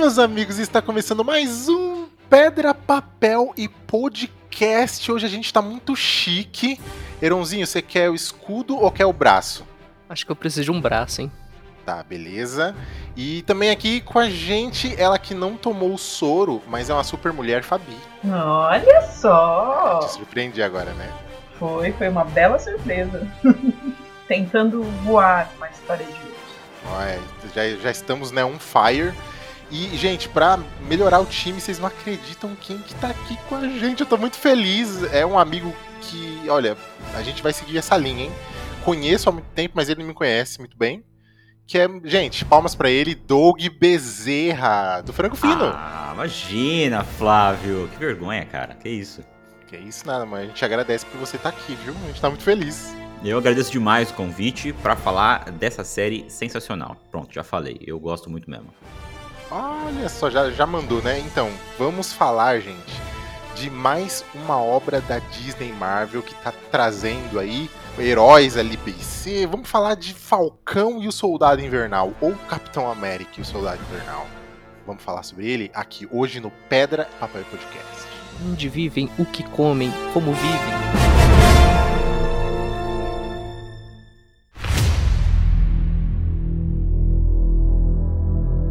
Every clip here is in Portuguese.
meus amigos? Está começando mais um Pedra, Papel e Podcast. Hoje a gente tá muito chique. Eronzinho, você quer o escudo ou quer o braço? Acho que eu preciso de um braço, hein? Tá, beleza. E também aqui com a gente, ela que não tomou o soro, mas é uma super mulher, Fabi. Olha só! Te surpreendi agora, né? Foi, foi uma bela surpresa. Tentando voar uma história de hoje. Olha, já, já estamos, né, on fire. E, gente, pra melhorar o time, vocês não acreditam quem que tá aqui com a gente. Eu tô muito feliz. É um amigo que, olha, a gente vai seguir essa linha, hein? Conheço há muito tempo, mas ele não me conhece muito bem. Que é, gente, palmas para ele, Doug Bezerra, do Frango Fino. Ah, imagina, Flávio. Que vergonha, cara. Que isso. Que isso nada, mas a gente agradece por você estar tá aqui, viu? A gente tá muito feliz. Eu agradeço demais o convite para falar dessa série sensacional. Pronto, já falei. Eu gosto muito mesmo. Olha só, já, já mandou, né? Então, vamos falar, gente, de mais uma obra da Disney Marvel que tá trazendo aí heróis ali BC. Vamos falar de Falcão e o Soldado Invernal, ou Capitão América e o Soldado Invernal. Vamos falar sobre ele aqui hoje no Pedra Papel Podcast. Onde vivem, o que comem, como vivem.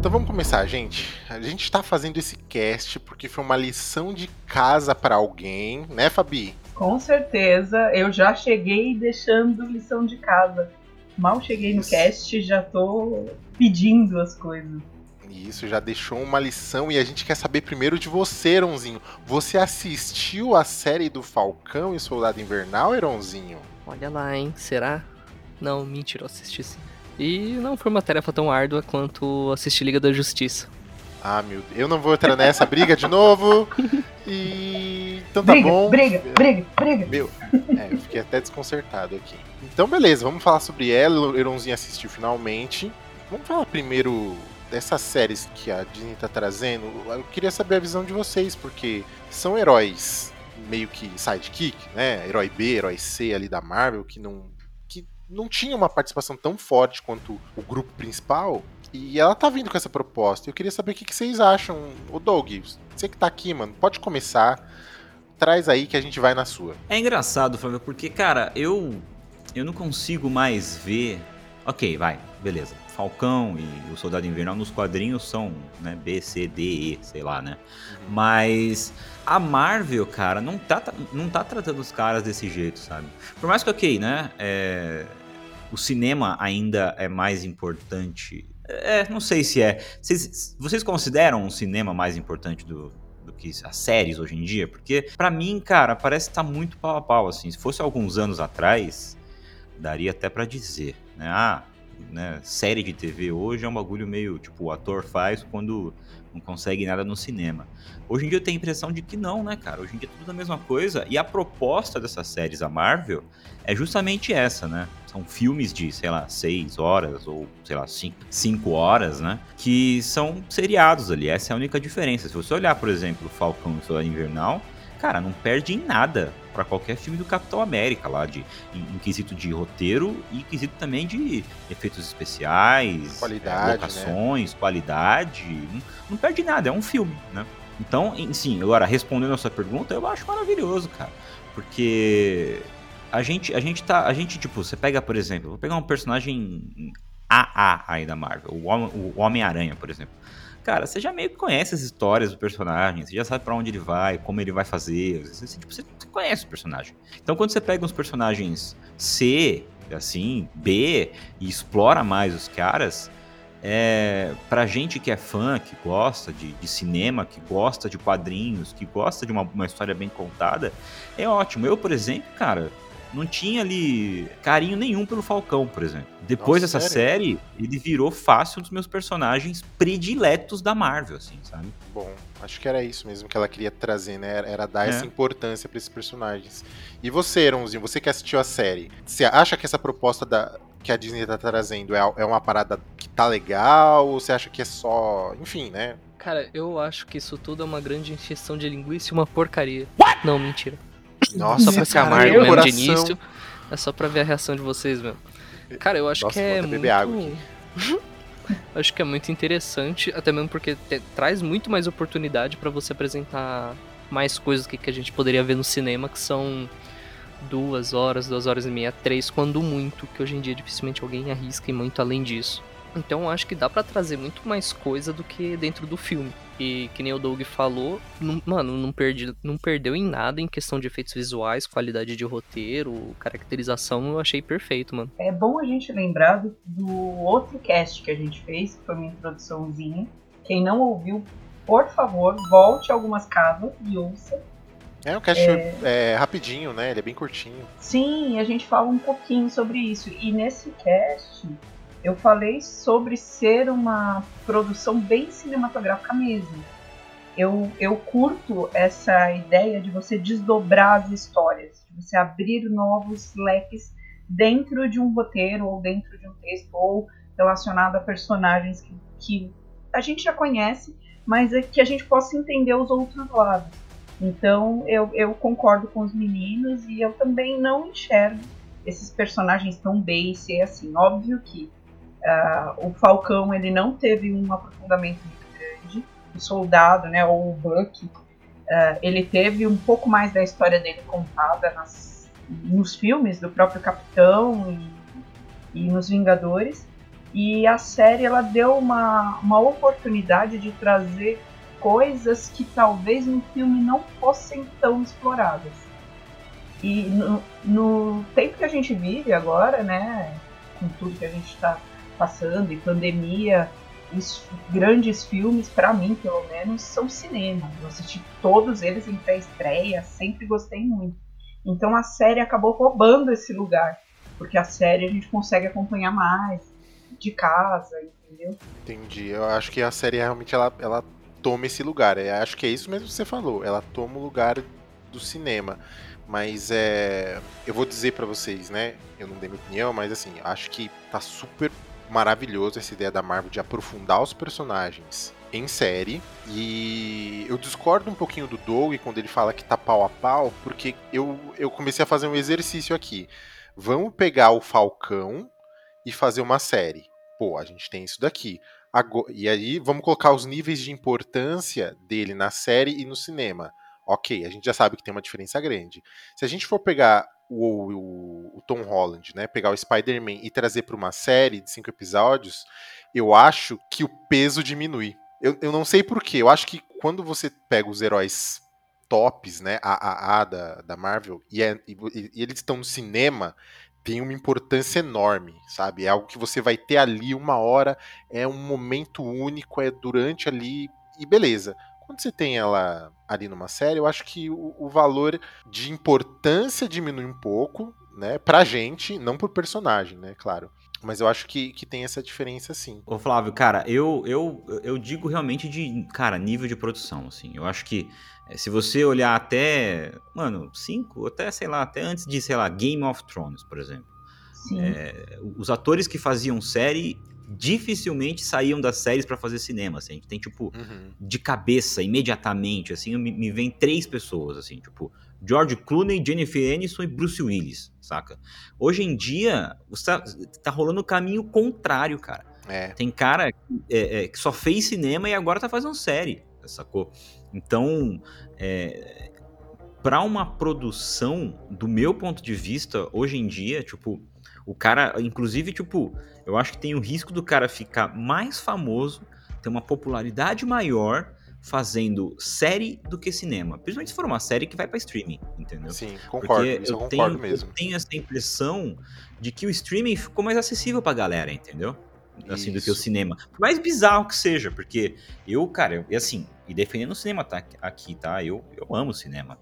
Então vamos começar, gente. A gente está fazendo esse cast porque foi uma lição de casa para alguém, né, Fabi? Com certeza. Eu já cheguei deixando lição de casa. Mal cheguei no cast, já tô pedindo as coisas. Isso, já deixou uma lição e a gente quer saber primeiro de você, Eronzinho. Você assistiu a série do Falcão e Soldado Invernal, Eronzinho? Olha lá, hein? Será? Não, mentira, eu assisti sim. E não foi uma tarefa tão árdua quanto assistir Liga da Justiça. Ah, meu Deus. Eu não vou entrar nessa briga de novo. E. Então tá briga, bom. Briga, briga, briga. Meu, é, eu fiquei até desconcertado aqui. Então, beleza, vamos falar sobre ela. O Eronzinho assistiu finalmente. Vamos falar primeiro dessas séries que a Disney tá trazendo. Eu queria saber a visão de vocês, porque são heróis meio que sidekick, né? Herói B, herói C ali da Marvel, que não não tinha uma participação tão forte quanto o grupo principal. E ela tá vindo com essa proposta. Eu queria saber o que, que vocês acham. O Doug, você que tá aqui, mano, pode começar. Traz aí que a gente vai na sua. É engraçado, Fábio, porque, cara, eu eu não consigo mais ver. Ok, vai, beleza. Falcão e o Soldado Invernal nos quadrinhos são, né, B, C, D, E, sei lá, né? Uhum. Mas a Marvel, cara, não tá, não tá tratando os caras desse jeito, sabe? Por mais que, ok, né? É, o cinema ainda é mais importante. É, não sei se é. Vocês, vocês consideram o cinema mais importante do, do que as séries hoje em dia? Porque, para mim, cara, parece que tá muito pau a pau, assim. Se fosse alguns anos atrás, daria até para dizer, né? Ah, né, série de TV hoje é um bagulho meio, tipo, o ator faz quando não consegue nada no cinema. Hoje em dia eu tenho a impressão de que não, né, cara? Hoje em dia é tudo a mesma coisa. E a proposta dessas séries da Marvel é justamente essa, né? São filmes de, sei lá, seis horas ou, sei lá, cinco, cinco horas, né? Que são seriados ali. Essa é a única diferença. Se você olhar, por exemplo, Falcão e Soldado Invernal, cara, não perde em nada para qualquer filme do Capitão América lá, de, em, em, quesito de roteiro e quesito também de efeitos especiais, qualidade, locações, né? qualidade. Não, não, perde nada, é um filme, né? Então, sim, agora respondendo a sua pergunta, eu acho maravilhoso, cara. Porque a gente, a gente tá. A gente, tipo, você pega, por exemplo, vou pegar um personagem AA aí da Marvel, o Homem-Aranha, por exemplo. Cara, você já meio que conhece as histórias do personagem, você já sabe para onde ele vai, como ele vai fazer. Você, tipo, você conhece o personagem. Então quando você pega uns personagens C, assim, B, e explora mais os caras, é, pra gente que é fã, que gosta de, de, cinema, que gosta de quadrinhos, que gosta de uma, uma história bem contada, é ótimo. Eu, por exemplo, cara, não tinha ali carinho nenhum pelo Falcão, por exemplo. Depois Nossa, dessa sério? série, ele virou fácil um dos meus personagens prediletos da Marvel, assim, sabe? Bom, acho que era isso mesmo que ela queria trazer, né? Era dar é. essa importância para esses personagens. E você, Eronzinho, você que assistiu a série, você acha que essa proposta da, que a Disney tá trazendo é, é uma parada que tá legal? Ou você acha que é só. Enfim, né? Cara, eu acho que isso tudo é uma grande injeção de linguiça e uma porcaria. What? Não, mentira. Nossa, só pra ser amargo mesmo de início. É só pra ver a reação de vocês mesmo. Cara, eu acho Nossa, que é muito... água aqui. Acho que é muito interessante, até mesmo porque te, traz muito mais oportunidade para você apresentar mais coisas que, que a gente poderia ver no cinema, que são duas horas, duas horas e meia, três, quando muito, que hoje em dia dificilmente alguém arrisca e muito além disso. Então acho que dá para trazer muito mais coisa do que dentro do filme. E que nem o Doug falou, não, mano, não, perdi, não perdeu em nada em questão de efeitos visuais, qualidade de roteiro, caracterização, eu achei perfeito, mano. É bom a gente lembrar do, do outro cast que a gente fez, que foi uma introduçãozinha. Quem não ouviu, por favor, volte algumas casas e ouça. É um cast é... É, rapidinho, né? Ele é bem curtinho. Sim, a gente fala um pouquinho sobre isso. E nesse cast, eu falei sobre ser uma produção bem cinematográfica mesmo. Eu, eu curto essa ideia de você desdobrar as histórias, de você abrir novos leques dentro de um roteiro ou dentro de um texto ou relacionado a personagens que, que a gente já conhece, mas é que a gente possa entender os outros lados. Então eu, eu concordo com os meninos e eu também não enxergo esses personagens tão base assim. Óbvio que Uh, o Falcão ele não teve um aprofundamento muito grande. O soldado, né, ou o Buck, uh, ele teve um pouco mais da história dele contada nas, nos filmes do próprio Capitão e, e nos Vingadores. E a série ela deu uma, uma oportunidade de trazer coisas que talvez no filme não fossem tão exploradas. E no, no tempo que a gente vive agora, né, com tudo que a gente está passando, e pandemia, os grandes filmes, para mim pelo menos, são cinema. Eu assisti todos eles em pré-estreia, sempre gostei muito. Então a série acabou roubando esse lugar, porque a série a gente consegue acompanhar mais de casa, entendeu? Entendi. Eu acho que a série realmente ela, ela toma esse lugar. Eu acho que é isso mesmo que você falou. Ela toma o lugar do cinema. Mas é, eu vou dizer para vocês, né? Eu não dei minha opinião, mas assim, acho que tá super maravilhoso essa ideia da Marvel de aprofundar os personagens em série. E eu discordo um pouquinho do Doug quando ele fala que tá pau a pau, porque eu, eu comecei a fazer um exercício aqui. Vamos pegar o Falcão e fazer uma série. Pô, a gente tem isso daqui. Agora, e aí vamos colocar os níveis de importância dele na série e no cinema. Ok, a gente já sabe que tem uma diferença grande. Se a gente for pegar o, o, o Tom Holland, né, pegar o Spider-Man e trazer para uma série de cinco episódios, eu acho que o peso diminui. Eu, eu não sei porquê, eu acho que quando você pega os heróis tops, né, AAA da, da Marvel, e, é, e, e eles estão no cinema, tem uma importância enorme, sabe? É algo que você vai ter ali uma hora, é um momento único, é durante ali, e beleza. Quando você tem ela ali numa série, eu acho que o, o valor de importância diminui um pouco, né? Pra gente, não por personagem, né? Claro. Mas eu acho que, que tem essa diferença sim. Ô Flávio, cara, eu, eu, eu digo realmente de, cara, nível de produção, assim. Eu acho que eh, se você olhar até, mano, cinco, até, sei lá, até antes de, sei lá, Game of Thrones, por exemplo. É, os atores que faziam série dificilmente saíam das séries para fazer cinema, assim. A gente tem, tipo, uhum. de cabeça, imediatamente, assim, me, me vem três pessoas, assim, tipo, George Clooney, Jennifer Aniston e Bruce Willis, saca? Hoje em dia, tá, tá rolando o caminho contrário, cara. É. Tem cara é, é, que só fez cinema e agora tá fazendo série, sacou? Então, é, para uma produção, do meu ponto de vista, hoje em dia, tipo, o cara, inclusive, tipo, eu acho que tem o risco do cara ficar mais famoso, ter uma popularidade maior fazendo série do que cinema. Principalmente se for uma série que vai para streaming, entendeu? Sim, concordo. Porque eu, eu concordo tenho, mesmo. Eu tenho essa impressão de que o streaming ficou mais acessível pra galera, entendeu? Assim, Isso. do que o cinema. Por mais bizarro que seja, porque eu, cara, e assim, e defendendo o cinema tá, aqui, tá? Eu, eu amo cinema.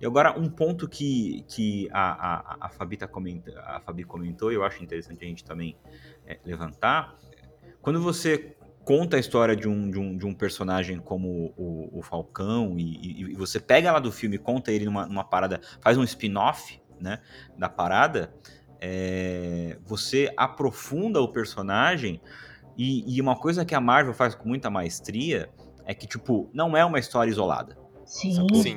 E agora, um ponto que, que a, a, a, Fabi tá comenta, a Fabi comentou, e eu acho interessante a gente também é, levantar. Quando você conta a história de um, de um, de um personagem como o, o Falcão, e, e, você pega lá do filme e conta ele numa, numa parada, faz um spin-off né, da parada, é, você aprofunda o personagem. E, e uma coisa que a Marvel faz com muita maestria é que, tipo, não é uma história isolada. Sim. Sim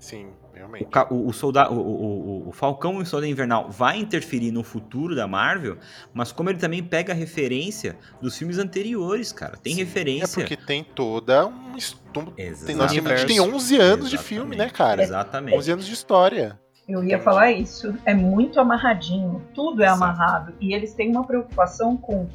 Sim, realmente. O, o, o, solda- o, o, o- o Falcão e o Soldado Invernal vai interferir no futuro da Marvel, mas como ele também pega referência dos filmes anteriores, cara. Tem Sim, referência. É porque tem toda um estudo. Nós temos- a gente tem 11 anos de Exatamente. filme, né, cara? Exatamente. 11 anos de história. Eu ia Entendi. falar isso. É muito amarradinho. Tudo é Exato. amarrado. E eles têm uma preocupação com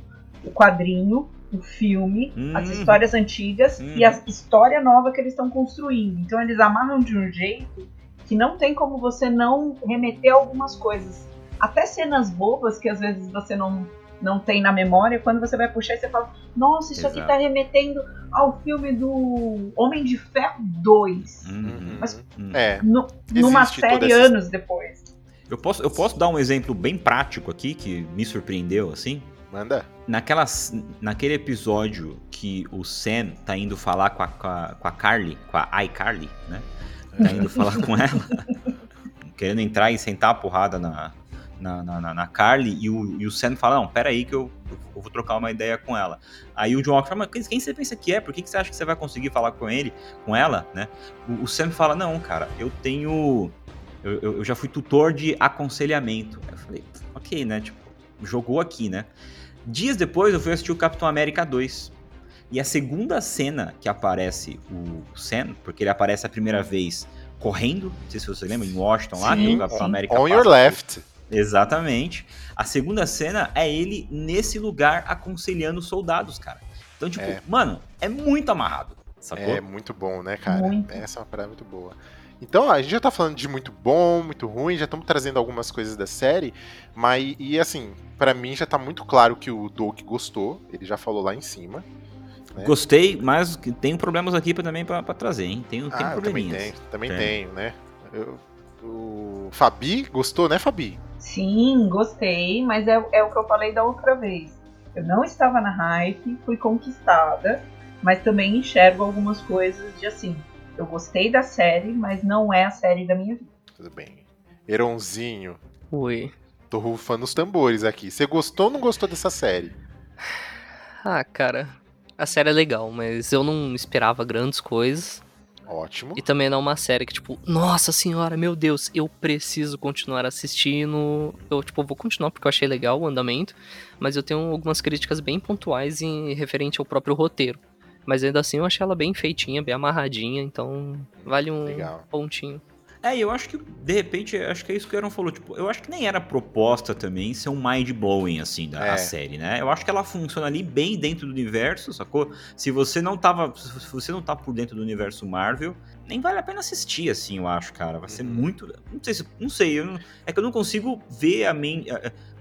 o quadrinho, o filme, as Hum. histórias antigas Hum. e a história nova que eles estão construindo. Então eles amarram de um jeito que não tem como você não remeter algumas coisas. Até cenas bobas que às vezes você não, não tem na memória, quando você vai puxar e você fala, nossa, isso aqui Exato. tá remetendo ao filme do Homem de Ferro 2. Uhum. Mas- Uhum. É, No- numa série essa- anos depois. Eu, posso, eu posso dar um exemplo bem prático aqui, que me surpreendeu, assim? Manda. Naquelas, naquele episódio que o Sam tá indo falar com a, com a, com a Carly, com a iCarly, né? Tá indo falar com ela, querendo entrar e sentar a porrada na, na, na, na- Carly, e o, e o Sam fala, não, pera aí que eu, eu vou trocar uma ideia com ela. Aí o John Walker fala, mas quem, quem você pensa que é? Por que, que você acha que você vai conseguir falar com ele, com ela, né? O, o Sam fala, não, cara, eu tenho... Eu, eu- eu já fui tutor de aconselhamento. Eu falei, ok, né? Tipo, jogou aqui, né? Dias depois eu fui assistir o Capitão América 2. E a segunda cena que aparece o Sam, porque ele aparece a primeira vez correndo, não sei se você lembra, em Washington lá, que Sim, o Capitão sim. América On passa your left. Exatamente. A segunda cena é ele nesse lugar aconselhando os soldados, cara. Então, tipo, É. mano, é muito amarrado, sacou? É muito bom, né, cara? Muito. Essa é uma parada muito boa. Então, ó, a gente já tá falando de muito bom, muito ruim, já estamos trazendo algumas coisas da série, mas, e assim, pra mim já tá muito claro que o Doug gostou, ele já falou lá em cima. né? Gostei, mas tenho problemas aqui pra, também pra, pra trazer, hein? Tenho, tenho ah, eu também probleminhas. tenho, também Tem. tenho, né? Eu- o Fabi gostou, né, Fabi? Sim, gostei, mas é, é o que eu falei da outra vez. Eu não estava na hype, fui conquistada, mas também enxergo algumas coisas de assim. Eu gostei da série, mas não é a série da minha vida. Tudo bem. Heronzinho, Oi. tô rufando os tambores aqui. Você gostou ou não gostou dessa série? Ah, cara. A série é legal, mas eu não esperava grandes coisas. Ótimo. E também não é uma série que, tipo, nossa senhora, meu Deus, eu preciso continuar assistindo. Eu, tipo, vou continuar porque eu achei legal o andamento. Mas eu tenho algumas críticas bem pontuais em referente ao próprio roteiro. Mas ainda assim eu achei ela bem feitinha, bem amarradinha, então vale um Legal. pontinho. É, eu acho que, de repente, acho que é isso que o Aaron falou. Tipo, eu acho que nem era proposta também ser um mind-blowing, assim, da É. a série, né? Eu acho que ela funciona ali bem dentro do universo, sacou? Se você não tava. Se você não tá por dentro do universo Marvel, nem vale a pena assistir, assim, eu acho, cara. Vai ser Uhum. muito. Não sei se. Não sei. eu não- é que eu não consigo ver a mente.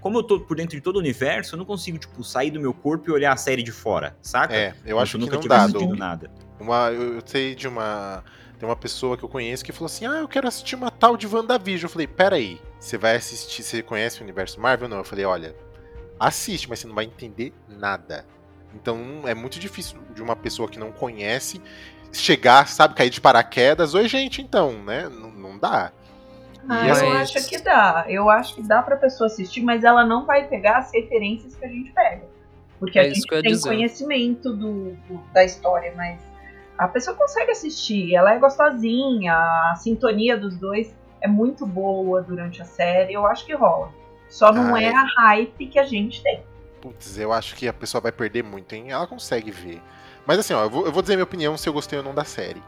Como eu tô por dentro de todo o universo, eu não consigo, tipo, sair do meu corpo e olhar a série de fora, saca? É, eu acho se que nunca não dá, nada. Uma, eu, eu sei de uma. Tem uma pessoa que eu conheço que falou assim: Ah, eu quero assistir uma tal de WandaVision. Eu falei: Peraí, você vai assistir. Você conhece o universo Marvel? Não. Eu falei: Olha, assiste, mas você não vai entender nada. Então é muito difícil de uma pessoa que não conhece chegar, sabe, cair de paraquedas. Oi, gente, então, né? Não, não dá. Ah, E eu acho que dá. Eu acho que dá pra pessoa assistir, mas ela não vai pegar as referências que a gente pega. Porque É a gente tem dizer. conhecimento do, do- da história, mas a pessoa consegue assistir. Ela é gostosinha, a sintonia dos dois é muito boa durante a série. Eu acho que rola. Só não Ah, é é. a hype que a gente tem. Putz, eu acho que a pessoa vai perder muito, hein? Ela consegue ver. Mas assim, ó, eu vou, eu vou dizer minha opinião se eu gostei ou não da série.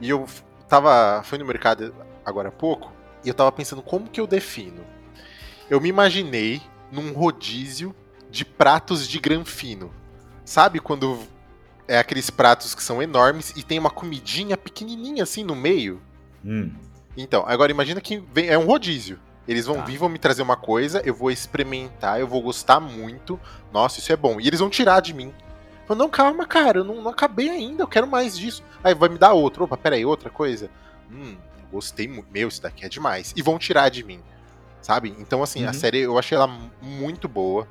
E eu tava. Fui no mercado agora há pouco e eu tava pensando como que eu defino. Eu me imaginei num rodízio de pratos de granfino. Sabe quando é aqueles pratos que são enormes e tem uma comidinha pequenininha assim no meio? Hum. Então, agora imagina que vem, é um rodízio. Eles vão Tá. vir, vão me trazer uma coisa, eu vou experimentar, eu vou gostar muito. Nossa, isso é bom. E eles vão tirar de mim. Eu, não, calma, cara, eu não, não acabei ainda, eu quero mais disso. Aí vai me dar outro. Opa, peraí, outra coisa. Hum, gostei muito. Meu, isso daqui é demais. E vão tirar de mim. Sabe? Então, assim, a Uhum. série eu achei ela mu- muito boa.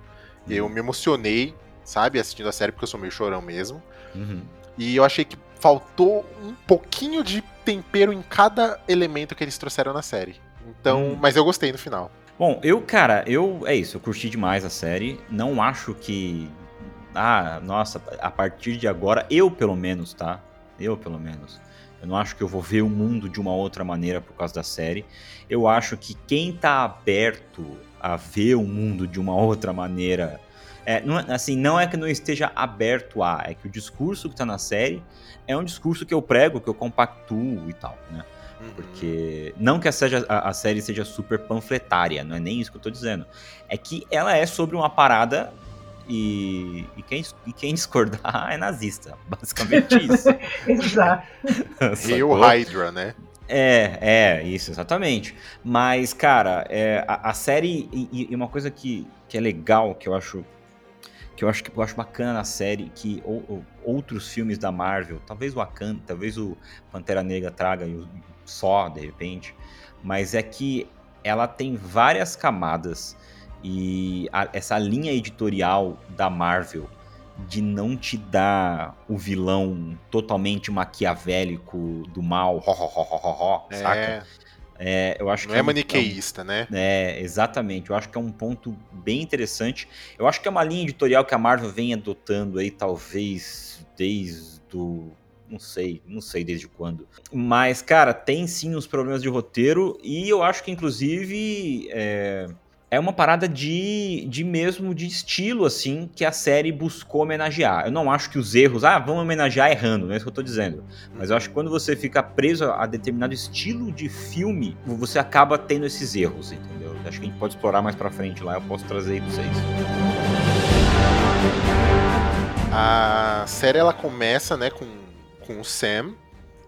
Eu me emocionei, sabe, assistindo a série, porque eu sou meio chorão mesmo. Uhum. E eu achei que faltou um pouquinho de tempero em cada elemento que eles trouxeram na série. Então, Hum. mas eu gostei no final. Bom, eu, cara, eu. É isso, eu curti demais a série. Não acho que. Ah, nossa, a partir de agora, eu pelo menos, tá? Eu pelo menos. Eu não acho que eu vou ver o mundo de uma outra maneira por causa da série. Eu acho que quem tá aberto a ver o mundo de uma outra maneira. É, não, é, assim, não é que não esteja aberto a, é que o discurso que tá na série é um discurso que eu prego, que eu compactuo e tal, né? Uhum. Porque. Não que a, seja, a, a, série seja super panfletária, não é nem isso que eu tô dizendo. É que ela é sobre uma parada e, e, quem, e quem discordar é nazista. Basicamente isso. Exato. Rio Hydra, né? É, é, isso, exatamente. Mas, cara, é, a, a, série. E, e, uma coisa que, que é legal, que eu acho. Que eu acho que eu acho bacana na série, que ou, ou, outros filmes da Marvel, talvez o Wakanda, talvez o Pantera Negra traga só, de repente, mas é que ela tem várias camadas e a, essa linha editorial da Marvel de não te dar o vilão totalmente maquiavélico do mal, ho, ho, ho, ho, ho, é. saca? É, eu acho não que é, é maniqueísta, um, né? É, exatamente. Eu acho que é um ponto bem interessante. Eu acho que é uma linha editorial que a Marvel vem adotando aí, talvez desde do não sei, não sei desde quando. Mas, cara, tem sim uns problemas de roteiro e eu acho que, inclusive, é, é uma parada de, de mesmo de estilo, assim, que a série buscou homenagear. Eu não acho que os erros, ah, vamos homenagear errando, não é isso que eu tô dizendo. Mas eu acho que quando você fica preso a determinado estilo de filme, você acaba tendo esses erros, entendeu? Acho que a gente pode explorar mais pra frente lá, eu posso trazer aí pra vocês. A série ela começa, né, com, com o Sam,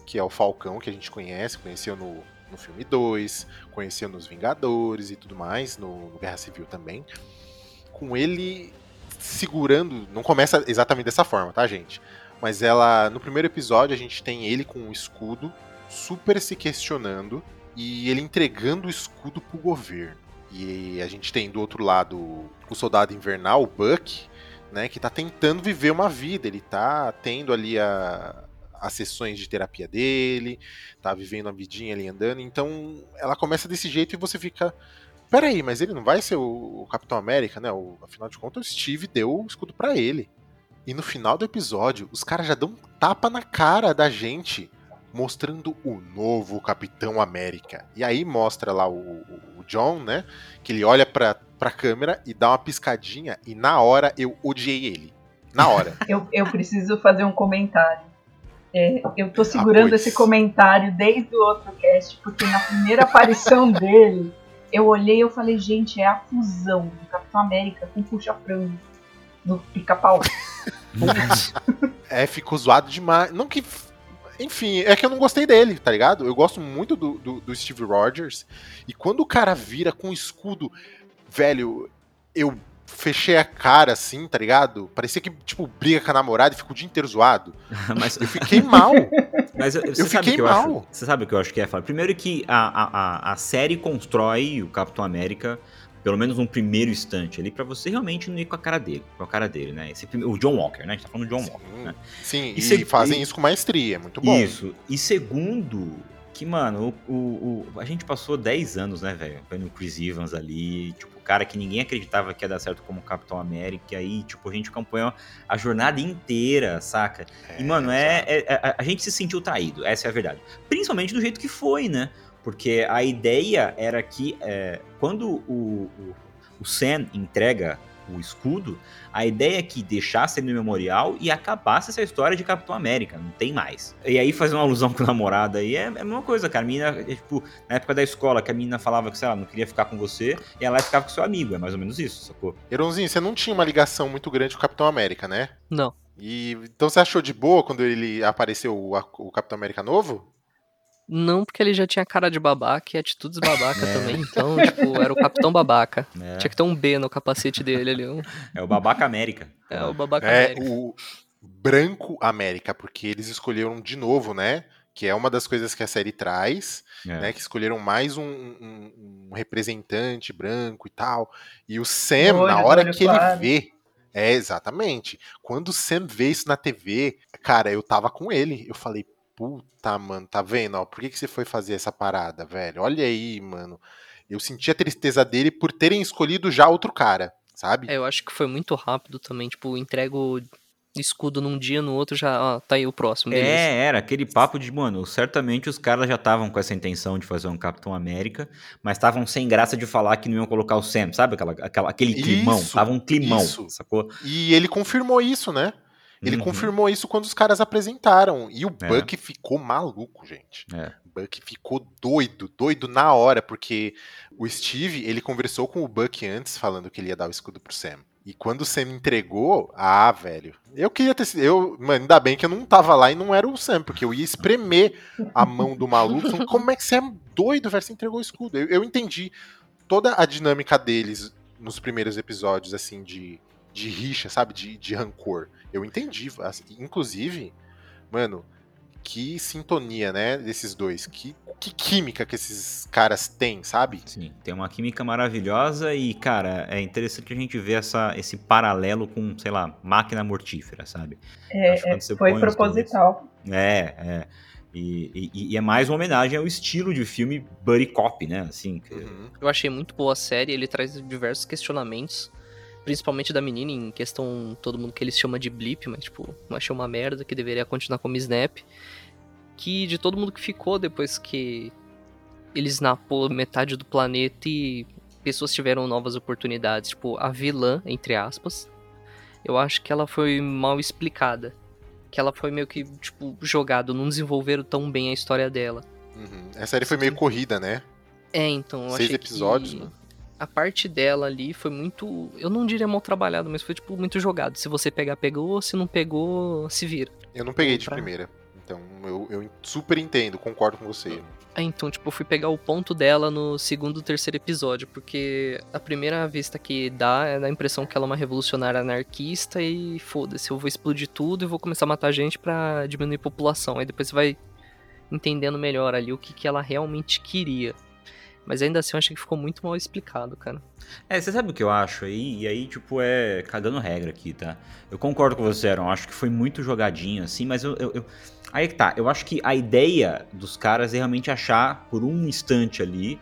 que é o Falcão que a gente conhece, conheceu no no filme 2, conhecendo os Vingadores e tudo mais, no, no Guerra Civil também. Com ele segurando. Não começa exatamente dessa forma, tá, gente? Mas ela. No primeiro episódio, a gente tem ele com um escudo, super se questionando, e ele entregando o escudo pro governo. E a gente tem do outro lado o soldado invernal, o Buck, né, que tá tentando viver uma vida. Ele tá tendo ali a, as sessões de terapia dele, tá vivendo a vidinha ali andando. Então ela começa desse jeito e você fica. Peraí, mas ele não vai ser o, Capitão América, né? O, afinal de contas, o Steve deu o escudo para ele. E no final do episódio, os caras já dão um tapa na cara da gente, mostrando o novo Capitão América. E aí mostra lá o, o John, né? Que ele olha pra, pra câmera e dá uma piscadinha, e na hora eu odiei ele. Na hora. eu, eu preciso fazer um comentário. É, eu tô segurando ah, esse comentário desde o outro cast, porque na primeira aparição dele, eu olhei e eu falei, gente, é a fusão do Capitão América com Puxa-Frango do Pica-Pau. é, ficou zoado demais. Não que. Enfim, é que eu não gostei dele, tá ligado? Eu gosto muito do, do, do Steve Rogers. E quando o cara vira com o escudo, velho, eu fechei a cara assim, tá ligado? Parecia que, tipo, briga com a namorada e fica o dia inteiro zoado. Mas eu fiquei mal. Mas eu, eu fiquei mal. Acho, você sabe o que eu acho que é, Primeiro que a, a, a série constrói o Capitão América pelo menos um primeiro instante ali, para você realmente não ir com a cara dele, com a cara dele, né? Esse, o John Walker, né? A gente tá falando do John sim, Walker, né? Sim, e, e fazem e, isso com maestria, é muito bom. Isso. E segundo, que, mano, o, o, o a gente passou 10 anos, né, velho, vendo o Chris Evans ali, tipo, cara que ninguém acreditava que ia dar certo como Capitão América, e aí, tipo, a gente acompanhou a jornada inteira, saca? É, e, mano, é, é, é, a gente se sentiu traído, essa é a verdade. Principalmente do jeito que foi, né? Porque a ideia era que é, quando o, o, o Sam entrega o escudo, a ideia é que deixasse ele no memorial e acabasse essa história de Capitão América, não tem mais. E aí fazer uma alusão com o namorado aí é, é a mesma coisa, cara. A menina, é, tipo, na época da escola, que a menina falava que, sei lá, não queria ficar com você, e ela ficava com seu amigo, é mais ou menos isso, sacou? Eronzinho, você não tinha uma ligação muito grande com o Capitão América, né? Não. E então você achou de boa quando ele apareceu o, o Capitão América novo? Não, porque ele já tinha cara de babaca e atitudes babaca é. também. Então, tipo, era o Capitão Babaca. É. Tinha que ter um B no capacete dele ali. Um... É o Babaca América. É o Babaca é América. o Branco América, porque eles escolheram de novo, né? Que é uma das coisas que a série traz, é. né? Que escolheram mais um, um, um, representante branco e tal. E o Sam, olho, na hora que claro. ele vê. É, exatamente. Quando o Sam vê isso na TV, cara, eu tava com ele. Eu falei, puta, mano, tá vendo? Ó, por que, que você foi fazer essa parada, velho? Olha aí, mano. Eu senti a tristeza dele por terem escolhido já outro cara, sabe? É, eu acho que foi muito rápido também, tipo, entrego escudo num dia, no outro já, ó, tá aí o próximo. beleza. É, era aquele papo de, mano, certamente os caras já estavam com essa intenção de fazer um Capitão América, mas estavam sem graça de falar que não iam colocar o Sam, sabe? Aquela, aquela, aquele climão, Isso, tava um climão, isso. sacou? E ele confirmou isso, né? Ele Uhum. confirmou isso quando os caras apresentaram. E o É. Buck ficou maluco, gente. É. O Buck ficou doido, doido na hora, porque o Steve, ele conversou com o Buck antes, falando que ele ia dar o escudo pro Sam. E quando o Sam entregou, ah, velho. Eu queria ter sido. Eu, mano, ainda bem que eu não tava lá e não era o Sam, porque eu ia espremer a mão do maluco. falando, Como é que você é doido, velho? Você entregou o escudo. Eu, eu entendi toda a dinâmica deles nos primeiros episódios, assim, de, de rixa, sabe? De, de rancor. Eu entendi. inclusive, mano, que sintonia, né? Desses dois. Que, que química que esses caras têm, sabe? Sim, tem uma química maravilhosa e, cara, é interessante a gente ver essa, esse paralelo com, sei lá, máquina mortífera, sabe? É, foi proposital. É, é. E, e- e é mais uma homenagem ao estilo de filme Buddy Cop, né? Assim, que- Uhum. Eu achei muito boa a série, ele traz diversos questionamentos, principalmente da menina, em questão todo mundo que eles chamam de blip, mas tipo, achei uma merda que deveria continuar como Snap. Que de todo mundo que ficou depois que eles snapou metade do planeta e pessoas tiveram novas oportunidades, tipo, a vilã, entre aspas, eu acho que ela foi mal explicada. Que ela foi meio que, tipo, jogada, não desenvolveram tão bem a história dela. Uhum. Essa série foi meio corrida, né? É, então, eu Seis episódios, que né? A parte dela ali foi muito, eu não diria mal trabalhado, mas foi tipo muito jogado. Se você pegar, pegou, se não pegou, se vira. Eu não peguei de Pra- primeira. Então, eu, eu super entendo, concordo com você. Aí então, tipo, eu fui pegar o ponto dela no segundo, terceiro episódio, porque a primeira vista que dá é da impressão que ela é uma revolucionária anarquista e foda-se, eu vou explodir tudo e vou começar a matar gente pra diminuir a população. Aí depois você vai entendendo melhor ali o que, que ela realmente queria. Mas ainda assim eu achei que ficou muito mal explicado, cara. É, você sabe o que eu acho aí? E aí, tipo, é cagando regra aqui, tá? Eu concordo com você, Aaron. Acho que foi muito jogadinho, assim, mas eu, eu- eu- Aí que tá. Eu acho que a ideia dos caras é realmente achar, por um instante ali,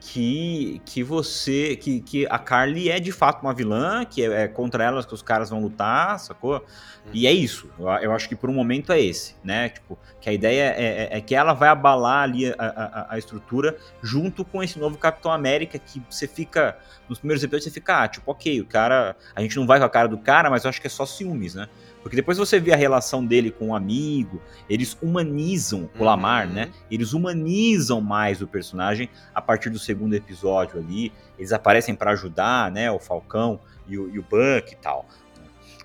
que, que você. Que, que a Carly é de fato uma vilã, que é, é contra elas que os caras vão lutar, sacou? E é isso. Eu, eu acho que por um momento é esse, né? Tipo, que a ideia é, é- é que ela vai abalar ali a, a- a estrutura junto com esse novo Capitão América que você fica. Nos primeiros episódios você fica, ah, tipo, ok, o cara. A gente não vai com a cara do cara, mas eu acho que é só ciúmes, né? Porque depois você vê a relação dele com o amigo, eles humanizam o Lamar, Uhum. né? Eles humanizam mais o personagem a partir do segundo episódio ali. Eles aparecem pra ajudar, né? O Falcão e o, e o Buck e tal.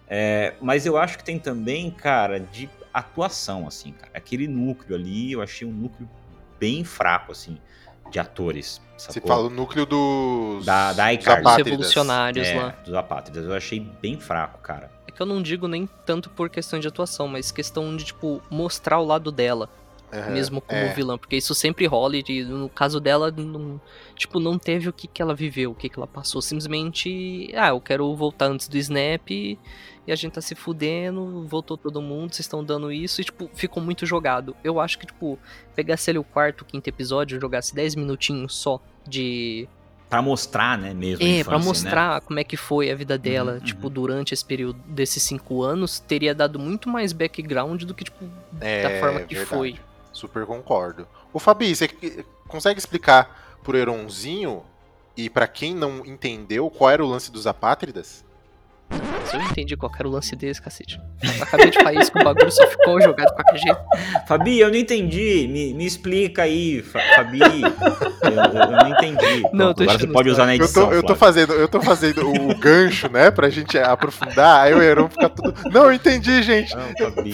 É, mas eu acho que tem também, cara, de atuação, assim, cara. Aquele núcleo ali, eu achei um núcleo bem fraco, assim, de atores. Você fala o núcleo dos. Da- da dos iCarly. Os apátridas. revolucionários é, lá. dos apátridas. Eu achei bem fraco, cara. Que eu não digo nem tanto por questão de atuação, mas questão de, tipo, mostrar o lado dela, Aham, mesmo como é. vilã. Porque isso sempre rola e no caso dela, não, tipo, não teve o que, que ela viveu, o que, que ela passou. Simplesmente, ah, eu quero voltar antes do Snap e a gente tá se fudendo, voltou todo mundo, vocês estão dando isso e, tipo, ficou muito jogado. Eu acho que, tipo, pegasse ali o quarto, quinto episódio, jogasse 10 minutinhos só de Pra mostrar, né, mesmo. é, pra infância, né? mostrar como é que foi a vida dela, Uhum, tipo, uhum. durante esse período desses cinco anos, teria dado muito mais background do que, tipo, É, da forma que verdade. foi. Super concordo. Ô Fabi, você consegue explicar pro Heronzinho e pra quem não entendeu qual era o lance dos apátridas? Mas eu entendi qual era o lance desse, cacete. Eu acabei de falar isso que o bagulho só ficou jogado de qualquer jeito. Fabi, eu não entendi. Me, me explica aí, Fa- Fabi. eu, eu- eu não entendi. Não, eu tô Agora você pode usar na Eu edição. tô, eu tô fazendo, eu tô fazendo o gancho, né, pra gente aprofundar, aí o Heron fica tudo. Não, eu entendi, gente. Não, Fabi.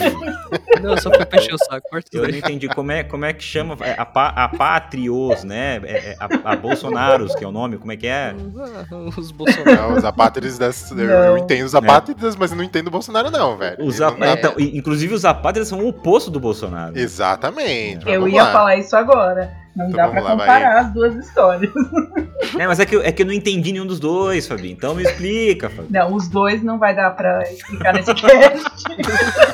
Não, só pra encher o saco, Eu não entendi como é, como é que chama. é, A, pa- a Patrios, né? é- é a, a Bolsonaros, que é o nome, como é que é? Os Bolsonaro. Não, os das. Eu, eu Não. Entendo os apátridas, mas eu não entendo o Bolsonaro, não, velho. Os não dá- então, inclusive os apátridas são o oposto do Bolsonaro. Exatamente. mas Eu ia lá. falar isso agora. Não Então dá pra lá, vai. comparar as duas histórias. É, mas é que, eu- é que eu não entendi nenhum dos dois, Fabi. Então me explica, Fabi. Não, os dois não vai dar pra explicar nesse cast.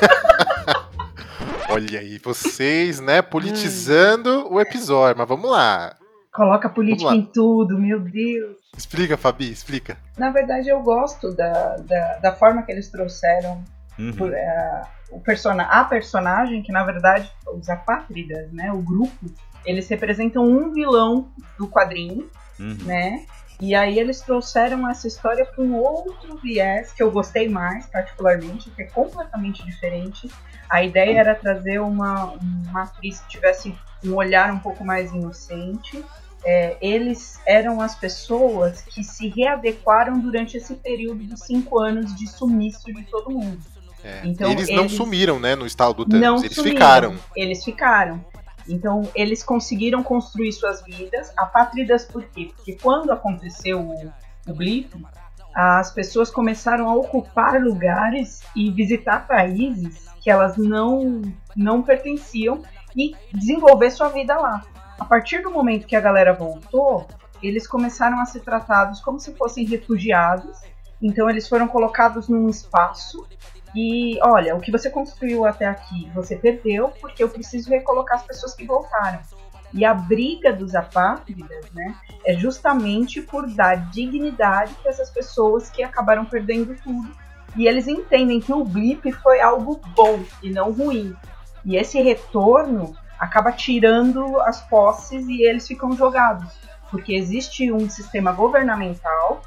Olha aí, vocês, né, politizando o episódio, mas vamos lá. Coloca política Vamos em tudo, meu Deus. Explica, Fabi, explica. Na verdade, eu gosto da, da, da forma que eles trouxeram Uhum. Por, uh, o persona, a personagem, que na verdade, os apátridas, né, o grupo, eles representam um vilão do quadrinho, uhum. né? E aí eles trouxeram essa história um outro viés que eu gostei mais, particularmente, que é completamente diferente. A ideia era trazer uma, uma atriz que tivesse um olhar um pouco mais inocente. É, eles eram as pessoas que se readequaram durante esse período de cinco anos de sumiço de todo mundo. É. Então, eles, eles não sumiram, né, no estado do Thanos, eles sumiram, ficaram. Eles ficaram. Então, eles conseguiram construir suas vidas. Apátridas por quê? Porque quando aconteceu o, o blip, as pessoas começaram a ocupar lugares e visitar países que elas não, não pertenciam e desenvolver sua vida lá. A partir do momento que a galera voltou, eles começaram a ser tratados como se fossem refugiados. Então, eles foram colocados num espaço e olha, o que você construiu até aqui, você perdeu porque eu preciso recolocar as pessoas que voltaram. E a briga dos apátridas, né, é justamente por dar dignidade para essas pessoas que acabaram perdendo tudo. E eles entendem que o blip foi algo bom e não ruim. E esse retorno acaba tirando as posses e eles ficam jogados. Porque existe um sistema governamental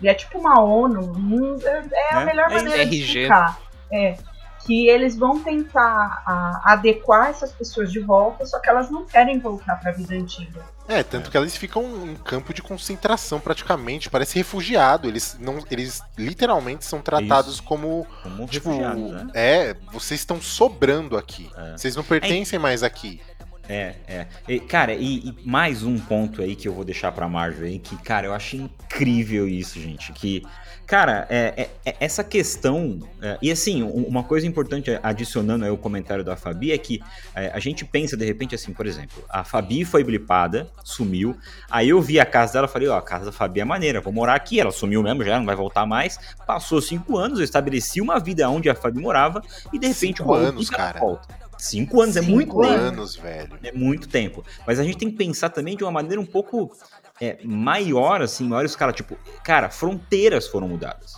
e é tipo uma ONU, é a é, melhor é maneira de explicar. É, que eles vão tentar a, adequar essas pessoas de volta, só que elas não querem voltar para a vida antiga. É, tanto que elas ficam em campo de concentração praticamente, parece refugiado. Eles não, eles literalmente são tratados Isso. como, como tipo, né? é, vocês estão sobrando aqui. É. Vocês não pertencem é. mais aqui. É, é. E, cara, e, e, mais um ponto aí que eu vou deixar pra Marvel aí, que, cara, eu achei incrível isso, gente. Que, cara, é, é, é essa questão. É, e assim, uma coisa importante, adicionando aí o comentário da Fabi, é que é, a gente pensa, de repente, assim, por exemplo, a Fabi foi blipada, sumiu. Aí eu vi a casa dela falei, ó, a casa da Fabi é maneira, vou morar aqui. Ela sumiu mesmo, já não vai voltar mais. Passou cinco anos, eu estabeleci uma vida onde a Fabi morava, e de repente cinco anos, cara. volta. Cinco anos Cinco é muito tempo. anos, velho. É muito tempo. Mas a gente tem que pensar também de uma maneira um pouco é, maior, assim, maior escala. Tipo, cara, fronteiras foram mudadas.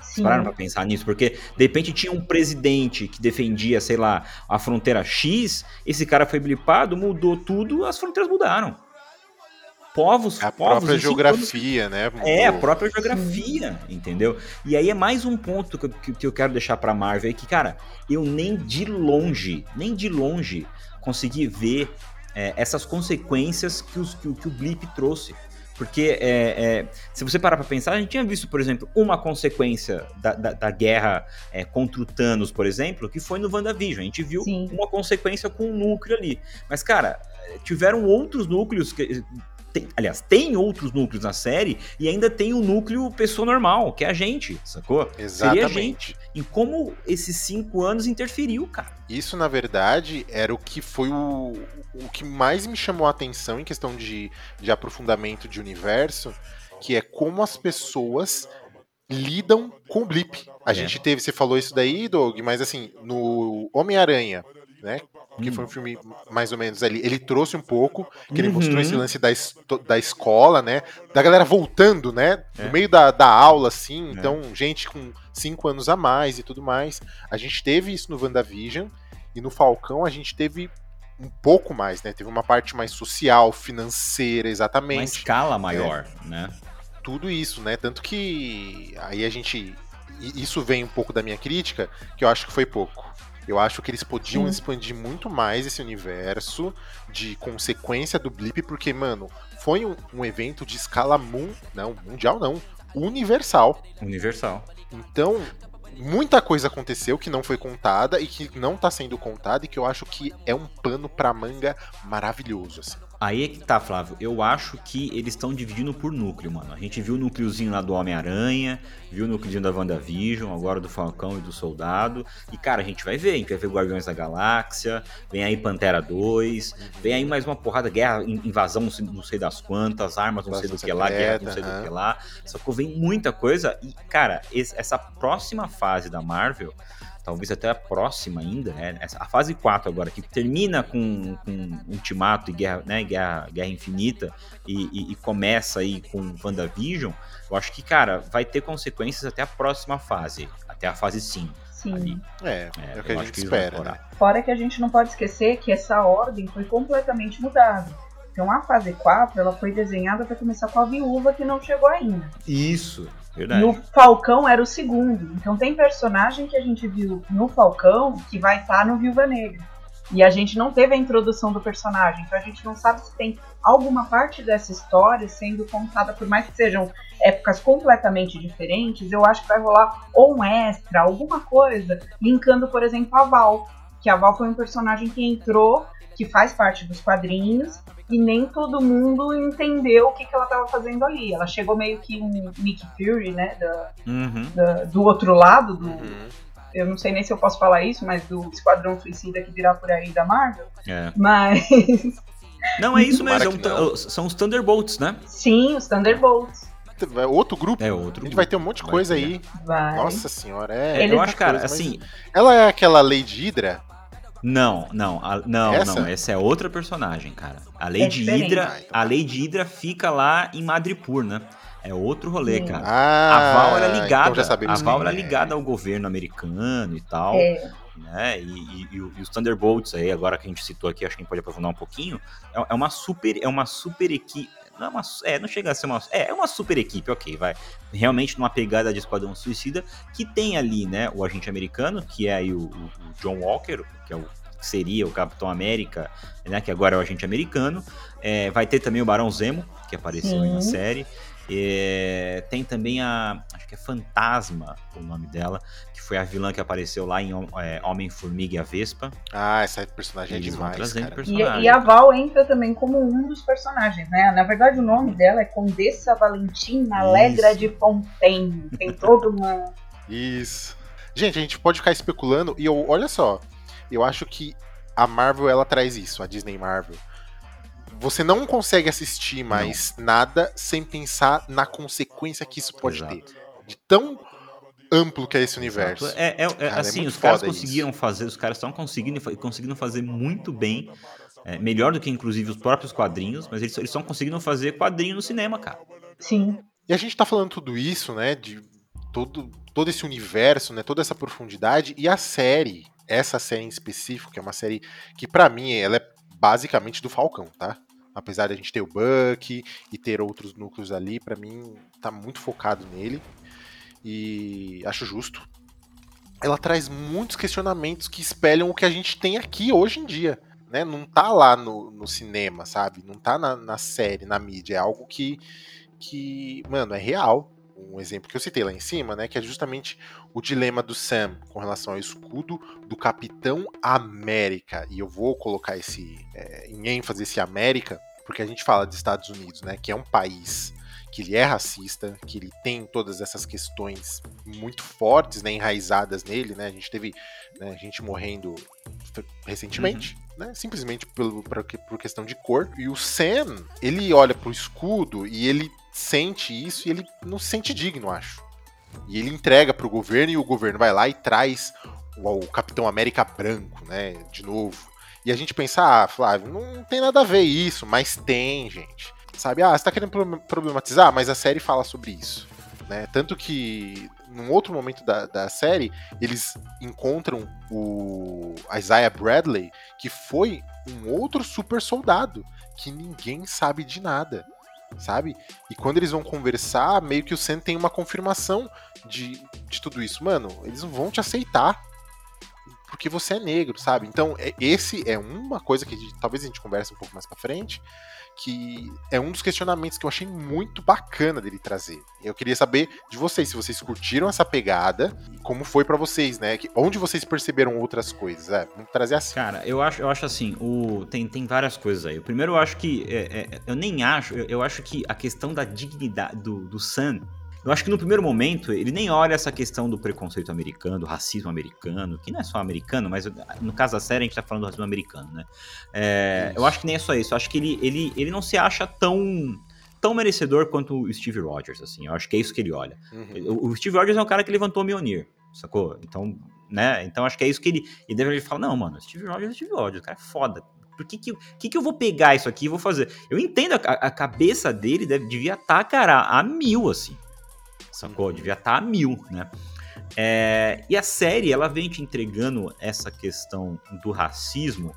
Sim. Pararam pra pensar nisso? Porque, de repente, tinha um presidente que defendia, sei lá, a fronteira X, esse cara foi blipado, mudou tudo, as fronteiras mudaram povos. A povos, própria geografia, né? Mudou. É, a própria geografia, entendeu? E aí é mais um ponto que, que, que eu quero deixar pra Marvel aí, que, cara, eu nem de longe, nem de longe consegui ver é, essas consequências que, os, que, que o Blip trouxe. Porque é, é, se você parar para pensar, a gente tinha visto, por exemplo, uma consequência da, da, da guerra é, contra o Thanos, por exemplo, que foi no WandaVision. A gente viu Sim. uma consequência com o núcleo ali. Mas, cara, tiveram outros núcleos que, tem, aliás, tem outros núcleos na série e ainda tem o núcleo pessoa normal, que é a gente, sacou? Exatamente. Seria a gente. E como esses cinco anos interferiu, cara. Isso, na verdade, era o que foi o, o que mais me chamou a atenção em questão de, de aprofundamento de universo, que é como as pessoas lidam com o blip. A é. gente teve, você falou isso daí, Doug, mas assim, no Homem-Aranha, né? Que foi um hum. filme mais ou menos ali. Ele trouxe um pouco, que ele mostrou esse uhum. lance da, da escola, né? Da galera voltando, né? É. No meio da, da aula, assim. É. Então, gente com cinco anos a mais e tudo mais. A gente teve isso no WandaVision. E no Falcão a gente teve um pouco mais, né? Teve uma parte mais social, financeira, exatamente. Uma escala maior, é. né? Tudo isso, né? Tanto que aí a gente. Isso vem um pouco da minha crítica, que eu acho que foi pouco eu acho que eles podiam Sim. expandir muito mais esse universo de consequência do blip, porque, mano, foi um, um evento de escala mun, não, mundial não, universal. Universal. Então, muita coisa aconteceu que não foi contada e que não tá sendo contada e que eu acho que é um pano pra manga maravilhoso, assim. Aí é que tá, Flávio. Eu acho que eles estão dividindo por núcleo, mano. A gente viu o núcleozinho lá do Homem-Aranha, viu o núcleozinho da WandaVision, agora do Falcão e do Soldado. E, cara, a gente vai ver. A gente vai ver Guardiões da Galáxia, vem aí Pantera 2, vem aí mais uma porrada, guerra, invasão, não sei das quantas, armas, não sei do que lá, guerra, não sei do que lá. Só que vem muita coisa. E, cara, essa próxima fase da Marvel talvez até a próxima ainda, né? a fase 4 agora, que termina com, com Ultimato e Guerra, né? Guerra, Guerra Infinita e, e, e, começa aí com WandaVision, eu acho que, cara, vai ter consequências até a próxima fase, até a fase 5. Sim. ali. É, é, o que a eu gente acho que espera, né? Fora que a gente não pode esquecer que essa ordem foi completamente mudada. Então a fase 4 ela foi desenhada para começar com a viúva que não chegou ainda. Isso, verdade. E o Falcão era o segundo. Então tem personagem que a gente viu no Falcão que vai estar no Viúva Negra. E a gente não teve a introdução do personagem. Então a gente não sabe se tem alguma parte dessa história sendo contada, por mais que sejam épocas completamente diferentes, eu acho que vai rolar ou um extra, alguma coisa, linkando, por exemplo, a Val. Que a Val foi um personagem que entrou, que faz parte dos quadrinhos, e nem todo mundo entendeu o que, que ela estava fazendo ali. Ela chegou meio que um Nick Fury, né? da- Uhum. da- do outro lado, do, Uhum. eu não sei nem se eu posso falar isso, mas do Esquadrão Suicida que virá por aí da Marvel. É. Mas Não, é isso mesmo. é um são os Thunderbolts, né? sim, os Thunderbolts. É outro grupo. É A outro. gente vai ter um monte de Vai coisa ter. aí. Vai. Nossa senhora, É, é. Ele- eu acho, cara, coisa, assim. Ela é aquela Lady Hydra? Não, não, a- não, Essa? não. Essa é outra personagem, cara. A Lady diferente. Hydra, Ah, então a Lady Hydra fica lá em Madripoor, né? É outro rolê, Sim. cara. Ah, a Val era então ligada, sabemos a Val era é. ligada ao governo americano e tal, É, né? E, e- e e os Thunderbolts aí, agora que a gente citou aqui, acho que a gente pode aprofundar um pouquinho. É, é uma super, é uma super equipe. Não é, uma, é, não chega a ser uma. É, é uma super equipe, ok, vai. Realmente numa pegada de Esquadrão Suicida, que tem ali, né, o agente americano, que é aí o, o- o John Walker, que é o que seria o Capitão América, né, que agora é o agente americano. É, vai ter também o Barão Zemo, que apareceu aí na Sim. série. É, tem também a. Acho que é Fantasma o nome dela, que foi a vilã que apareceu lá em é, Homem-Formiga e a Vespa. Ah, essa personagem é Eles vão demais, e, e a Val entra também como um dos personagens, né? Na verdade, o nome dela é Condessa Valentina Alegra de Fontaine. Tem toda uma. Isso. Gente, a gente pode ficar especulando e eu, olha só, eu acho que a Marvel ela traz isso, a Disney Marvel. Você não consegue assistir mais nada sem pensar na consequência que isso pode Exato. ter. De tão amplo que é esse universo. É, é- é- Cara, é assim, muito os caras conseguiram fazer, os caras estão conseguindo, conseguindo fazer muito bem, é, melhor do que inclusive os próprios quadrinhos, mas eles estão conseguindo fazer quadrinho no cinema, cara. Sim. E a gente tá falando tudo isso, né? De todo, todo esse universo, né? Toda essa profundidade. E a série, essa série em específico, que é uma série que, pra mim, ela é basicamente do Falcão, tá? Apesar de a gente ter o Buck e ter outros núcleos ali, pra mim tá muito focado nele. E acho justo. Ela traz muitos questionamentos que espelham o que a gente tem aqui hoje em dia. Né? Não tá lá no, no cinema, sabe? Não tá na, na série, na mídia. É algo que, que, mano, é real. Um exemplo que eu citei lá em cima, né? Que é justamente o dilema do Sam com relação ao escudo do Capitão América. E eu vou colocar esse é, em ênfase esse América, porque a gente fala dos Estados Unidos, né? Que é um país que ele é racista, que ele tem todas essas questões muito fortes, né, enraizadas nele, né? A gente teve né, gente morrendo recentemente, né? Simplesmente pelo, por, por questão de cor. E o Sam, ele olha pro escudo e ele sente isso e ele não se sente digno, acho. E ele entrega pro governo e o governo vai lá e traz o, o Capitão América branco, né? De novo. E a gente pensa, ah, Flávio, não tem nada a ver isso, mas tem, gente. Sabe, ah, você tá querendo problematizar, mas a série fala sobre isso. Né? Tanto que, num outro momento da, da série, eles encontram o Isaiah Bradley, que foi um outro super soldado, que ninguém sabe de nada, sabe? E quando eles vão conversar, meio que o Sam tem uma confirmação de, de tudo isso. Mano, eles não vão te aceitar porque você é negro, sabe? Então, é, esse é uma coisa que talvez a gente converse um pouco mais pra frente, que é um dos questionamentos que eu achei muito bacana dele trazer. Eu queria saber de vocês, se vocês curtiram essa pegada e como foi para vocês, né? Que, onde vocês perceberam outras coisas? É, vamos trazer assim. Cara, eu acho, eu acho assim, o, tem, tem várias coisas aí. O primeiro, eu acho que. É, é, eu nem acho, eu, eu, acho que a questão da dignidade do, do Sam. Eu acho que no primeiro momento ele nem olha essa questão do preconceito americano, do racismo americano, que não é só americano, mas no caso da série a gente tá falando do racismo americano, né? É, eu acho que nem é só isso. Eu acho que ele, ele, ele não se acha tão tão merecedor quanto o Steve Rogers, assim. Eu acho que é isso que ele olha. Uhum. O, o Steve Rogers é um cara que levantou o Mjolnir, sacou? Então, né? Então acho que é isso que ele. E deve ele fala, não, mano, Steve Rogers é Steve Rogers, o cara é foda. Por que que, que, que eu vou pegar isso aqui e vou fazer? Eu entendo, a, a cabeça dele deve, devia estar, tá, cara, a mil, assim. Sacou? Devia estar tá a mil, né? É, e a série, ela vem te entregando essa questão do racismo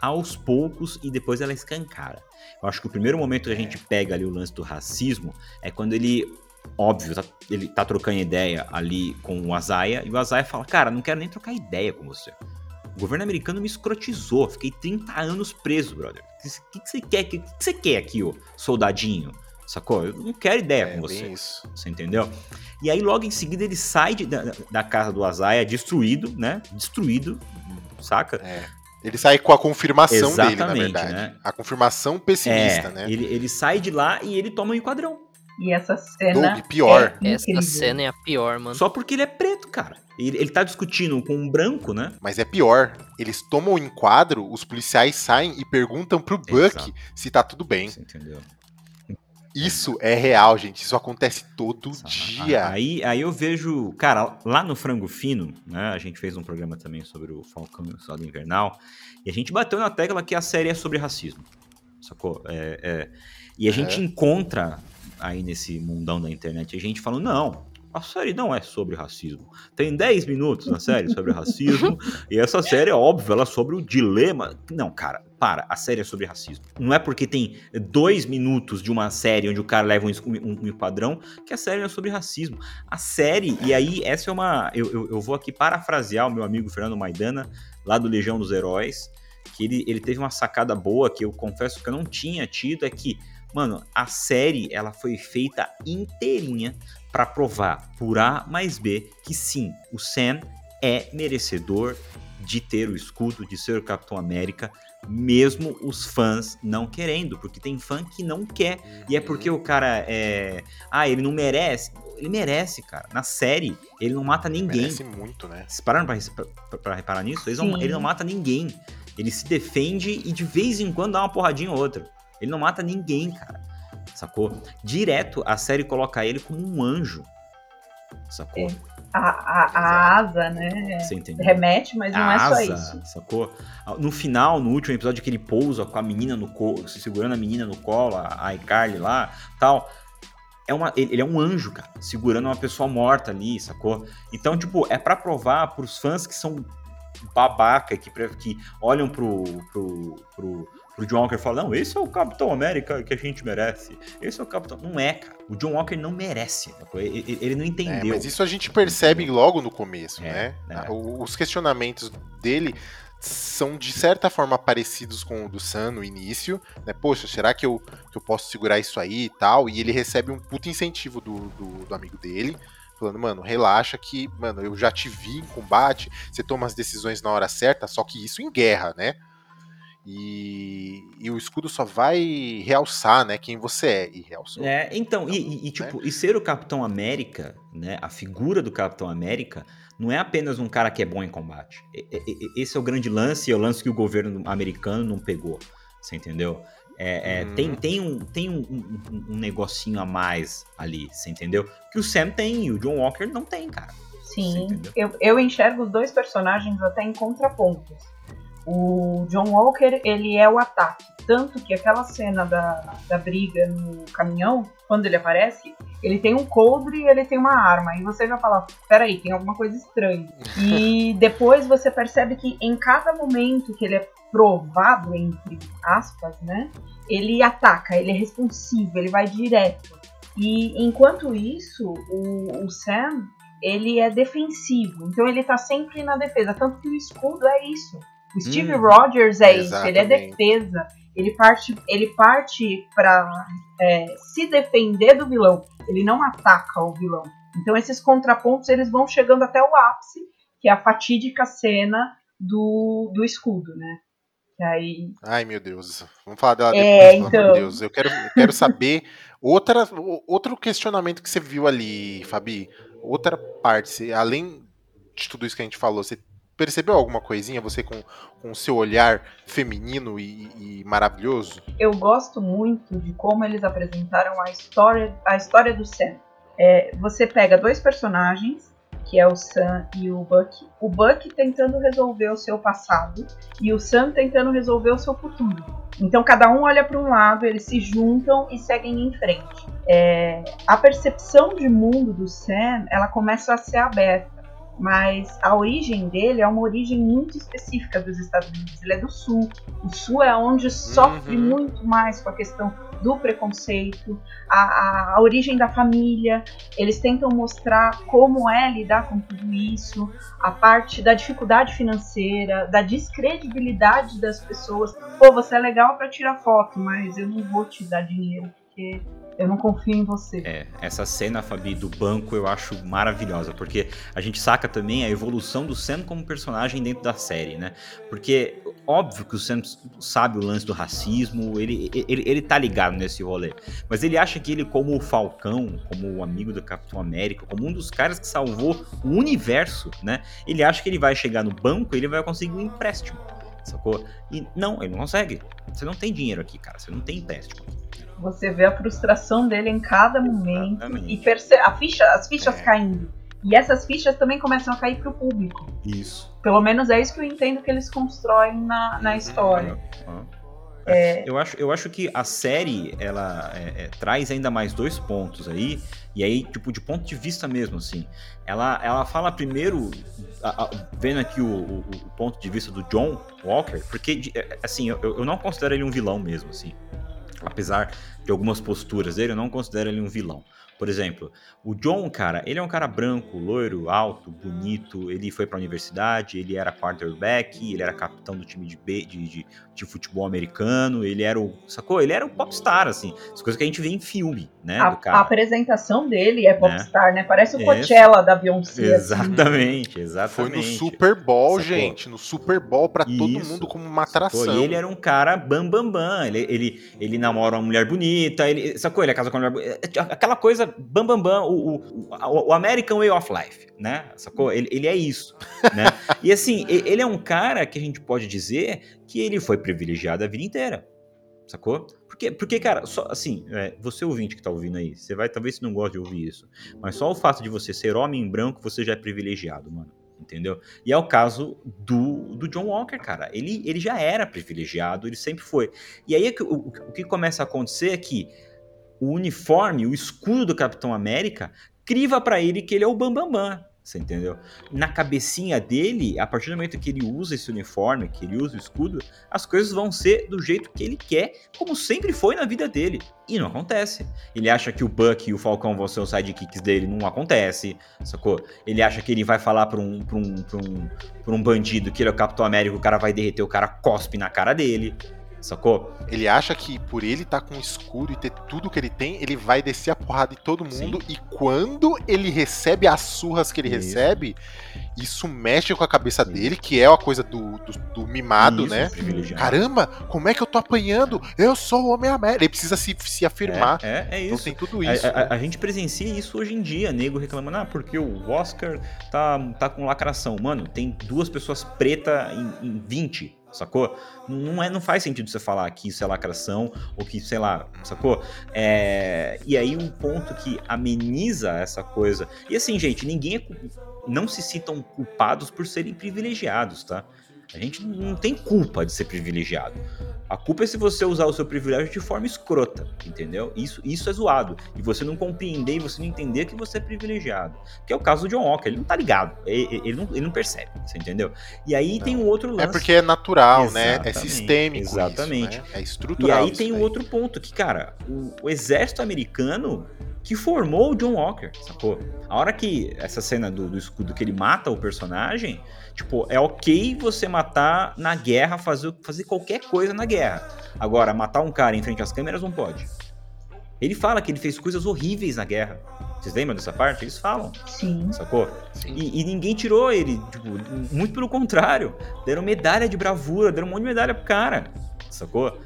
aos poucos e depois ela escancara. Eu acho que o primeiro momento que a gente pega ali o lance do racismo é quando ele, óbvio, tá, ele tá trocando ideia ali com o Azaia e o Azaia fala: Cara, não quero nem trocar ideia com você. O governo americano me escrotizou, fiquei 30 anos preso, brother. O que, que, você quer? O que, que você quer aqui, ô soldadinho? Sacou? Eu não quero ideia é, com você. Isso. Você entendeu? E aí, logo em seguida, ele sai de, da, da, casa do Azaia destruído, né? Destruído, saca? É. Ele sai com a confirmação Exatamente, dele, na verdade. Né? A confirmação pessimista, é, né? Ele, ele sai de lá e ele toma um enquadrão. E essa cena. Doug, pior. É essa cena é a pior, mano. Só porque ele é preto, cara. Ele, ele tá discutindo com um branco, né? Mas é pior. Eles tomam o enquadro, os policiais saem e perguntam pro Buck Exato. se tá tudo bem. Você entendeu? Isso é real, gente. Isso acontece todo dia. Aí, aí eu vejo, cara, lá no Frango Fino, né? A gente fez um programa também sobre o Falcão e o Soldado Invernal. E a gente bateu na tecla que a série é sobre racismo. Sacou? É, é. E a é. gente encontra aí nesse mundão da internet a gente falando, não, a série não é sobre racismo. Tem 10 minutos na série sobre racismo, e essa série é óbvio, ela é sobre o dilema. Não, cara, para, a série é sobre racismo. Não é porque tem dois minutos de uma série onde o cara leva um, um, um padrão que a série é sobre racismo. A série, e aí essa é uma. Eu, eu, eu, vou aqui parafrasear o meu amigo Fernando Maidana, lá do Legião dos Heróis, que ele, ele teve uma sacada boa que eu confesso que eu não tinha tido, é que. Mano, a série ela foi feita inteirinha para provar por A mais B que sim, o Sam é merecedor de ter o escudo, de ser o Capitão América, mesmo os fãs não querendo, porque tem fã que não quer. E é porque o cara é. Ah, ele não merece. Ele merece, cara. Na série, ele não mata ninguém. Merece muito, né? Vocês pararam pra, pra, pra reparar nisso? Não, ele não mata ninguém. Ele se defende e de vez em quando dá uma porradinha ou outra. Ele não mata ninguém, cara sacou? Direto a série coloca ele como um anjo, sacou? É. A, a, a asa, né? Você entendeu? Remete, mas não a é só isso. Sacou? No final, no último episódio que ele pousa com a menina no colo, segurando a menina no colo, a iCarly lá, tal. É uma, ele é um anjo, cara, segurando uma pessoa morta ali, sacou? Então, tipo, é para provar pros fãs que são babaca, que, que olham pro, pro, pro, o John Walker fala, não, esse é o Capitão América que a gente merece. Esse é o Capitão... Não é, cara. O John Walker não merece. Ele não entendeu. É, mas isso a gente percebe logo no começo, é, né? É. Os questionamentos dele são de certa forma parecidos com o do Sam no início, né? Poxa, será que eu, que eu posso segurar isso aí e tal? E ele recebe um puto incentivo do, do, do amigo dele, falando, mano, relaxa que, mano, eu já te vi em combate, você toma as decisões na hora certa, só que isso em guerra, né? E, e, o escudo só vai realçar, né, quem você é. E realçou. É, então, e, e, e, tipo, né? e ser o Capitão América, né, a figura do Capitão América, não é apenas um cara que é bom em combate. Esse é o grande lance, é o lance que o governo americano não pegou. Você entendeu? É, é, uhum. Tem, tem, um, tem um, um, um, negocinho a mais ali, você entendeu? Que o Sam tem e o John Walker não tem, cara. Sim, eu, eu enxergo os dois personagens até em contrapontos. O John Walker, ele é o ataque. Tanto que aquela cena da, da briga no caminhão, quando ele aparece, ele tem um coldre e ele tem uma arma. E você já fala, peraí, tem alguma coisa estranha. e depois você percebe que em cada momento que ele é provado, entre aspas, né? Ele ataca, ele é responsivo, ele vai direto. E enquanto isso, o, o Sam, ele é defensivo. Então ele tá sempre na defesa. Tanto que o escudo é isso o Steve hum, Rogers é exatamente. isso, ele é defesa. Ele parte, ele parte para é, se defender do vilão. Ele não ataca o vilão. Então esses contrapontos eles vão chegando até o ápice, que é a fatídica cena do, do escudo, né? Aí... Ai meu Deus, vamos falar dela é, depois, então... Deus. Eu quero, eu quero saber outra, outro questionamento que você viu ali, Fabi. Outra parte, além de tudo isso que a gente falou, você percebeu alguma coisinha, você com o seu olhar feminino e, e, maravilhoso? Eu gosto muito de como eles apresentaram a história, a história do Sam. É, você pega dois personagens que é o Sam e o Buck. O Buck tentando resolver o seu passado e o Sam tentando resolver o seu futuro. Então cada um olha para um lado, eles se juntam e seguem em frente. É, a percepção de mundo do Sam, ela começa a ser aberta mas a origem dele é uma origem muito específica dos Estados Unidos. Ele é do Sul. O Sul é onde sofre uhum. muito mais com a questão do preconceito, a, a, a, origem da família. Eles tentam mostrar como é lidar com tudo isso, a parte da dificuldade financeira, da descredibilidade das pessoas. Pô, você é legal para tirar foto, mas eu não vou te dar dinheiro porque eu não confio em você. É, essa cena, Fabi, do banco eu acho maravilhosa, porque a gente saca também a evolução do Sam como personagem dentro da série, né? Porque, óbvio que o Sam sabe o lance do racismo, ele, ele, ele tá ligado nesse rolê, mas ele acha que ele, como o Falcão, como o amigo do Capitão América, como um dos caras que salvou o universo, né? Ele acha que ele vai chegar no banco e ele vai conseguir um empréstimo, sacou? E não, ele não consegue. Você não tem dinheiro aqui, cara, você não tem empréstimo. Você vê a frustração dele em cada momento Exatamente. e percebe a ficha, as fichas é. caindo. E essas fichas também começam a cair para o público. Isso. Pelo menos é isso que eu entendo que eles constroem na, na uhum. história. É... Eu, acho, eu acho que a série ela é, é, traz ainda mais dois pontos aí, e aí, tipo, de ponto de vista mesmo, assim. Ela, ela fala primeiro, a, a, vendo aqui o, o, o, ponto de vista do John Walker, porque, é, assim, eu, eu não considero ele um vilão mesmo, assim apesar de algumas posturas dele, eu não considero ele um vilão. Por exemplo, o John, cara, ele é um cara branco, loiro, alto, bonito. Ele foi pra universidade, ele era quarterback, ele era capitão do time de, B, de, de, de, futebol americano. Ele era o. Sacou? Ele era um popstar, assim. As coisas que a gente vê em filme, né? A, a apresentação dele é né? popstar, né? né? Parece o Coachella da Beyoncé. Exatamente, assim. exatamente. Foi no Super Bowl, Sacou? gente. No Super Bowl pra Isso. todo mundo como uma atração. Sacou? E ele era um cara bam, bam, bam. Ele, ele, ele namora uma mulher bonita. Ele, sacou? Ele é casado com uma mulher bonita. Aquela coisa bam, bam, bam. O, o, o American Way of Life, né? Sacou? Ele, ele é isso, né? e assim, ele é um cara que a gente pode dizer que ele foi privilegiado a vida inteira, sacou? Porque, porque cara, só assim, é, você ouvinte que tá ouvindo aí, você vai, talvez você não goste de ouvir isso, mas só o fato de você ser homem em branco, você já é privilegiado, mano. Entendeu? E é o caso do, do John Walker, cara. Ele, ele já era privilegiado, ele sempre foi. E aí o, o, o que começa a acontecer é que o uniforme, o escudo do Capitão América, criva para ele que ele é o Bambambam. Bam, bam, você entendeu? Na cabecinha dele, a partir do momento que ele usa esse uniforme, que ele usa o escudo, as coisas vão ser do jeito que ele quer, como sempre foi na vida dele. E não acontece. Ele acha que o Buck e o Falcão vão ser os sidekicks dele, não acontece, sacou? Ele acha que ele vai falar pra um, pra um, pra um, pra um bandido que ele é o Capitão América, o cara vai derreter, o cara cospe na cara dele sacou? Ele acha que por ele estar tá com escudo e ter tudo que ele tem, ele vai descer a porrada de todo mundo. Sim. E quando ele recebe as surras que ele isso. recebe, isso mexe com a cabeça Sim. dele, que é a coisa do, do, do mimado, isso, né? Caramba, como é que eu tô apanhando? Eu sou o Homem-América. Ele precisa se, se afirmar. É, é, é então isso. Então tem tudo isso. A, a, a, gente presencia isso hoje em dia, nego reclamando, ah, porque o Oscar tá, tá com lacração. Mano, tem duas pessoas pretas em, em 20 sacou? Não, é, não faz sentido você falar que isso é lacração ou que, sei lá, sacou? É, e aí um ponto que ameniza essa coisa. E assim, gente, ninguém é, não se citam culpados por serem privilegiados, tá? A gente não tem culpa de ser privilegiado. A culpa é se você usar o seu privilégio de forma escrota, entendeu? Isso, isso é zoado. E você não compreender e você não entender que você é privilegiado. Que é o caso do John Walker. Ele não tá ligado. Ele, ele, não, ele não percebe, você entendeu? E aí não. tem um outro é lance. É porque é natural, exatamente, né? É sistêmico. Exatamente. Isso, né? É estrutural. E aí tem um outro ponto que, cara, o, o exército americano que formou o John Walker, sacou? A hora que essa cena do, do escudo que ele mata o personagem, tipo, é ok você matar na guerra, fazer, fazer qualquer coisa na guerra. Agora, matar um cara em frente às câmeras não pode. Ele fala que ele fez coisas horríveis na guerra. Vocês lembram dessa parte? Eles falam. Sim. Sacou? Sim. E, e, ninguém tirou ele. Tipo, muito pelo contrário. Deram medalha de bravura, deram um monte de medalha pro cara. Sacou?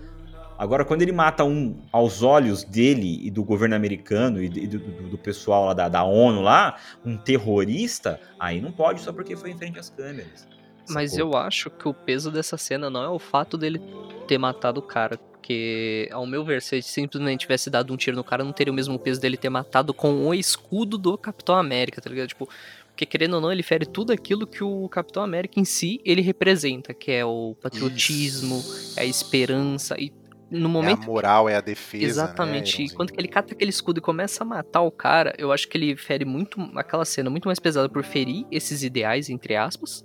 Agora, quando ele mata um aos olhos dele e do governo americano e do, do, do pessoal lá da, da, ONU lá, um terrorista, aí não pode só porque foi em frente às câmeras. Mas eu acho que o peso dessa cena não é o fato dele ter matado o cara. Porque, ao meu ver, se ele simplesmente tivesse dado um tiro no cara, não teria o mesmo peso dele ter matado com o escudo do Capitão América, tá ligado? Tipo, Porque querendo ou não, ele fere tudo aquilo que o Capitão América em si ele representa, que é o patriotismo, Isso. é a esperança e no É a momento moral, é a defesa. Exatamente. Né, quando que ele cata aquele escudo e começa a matar o cara, eu acho que ele fere muito aquela cena muito mais pesada por ferir esses ideais entre aspas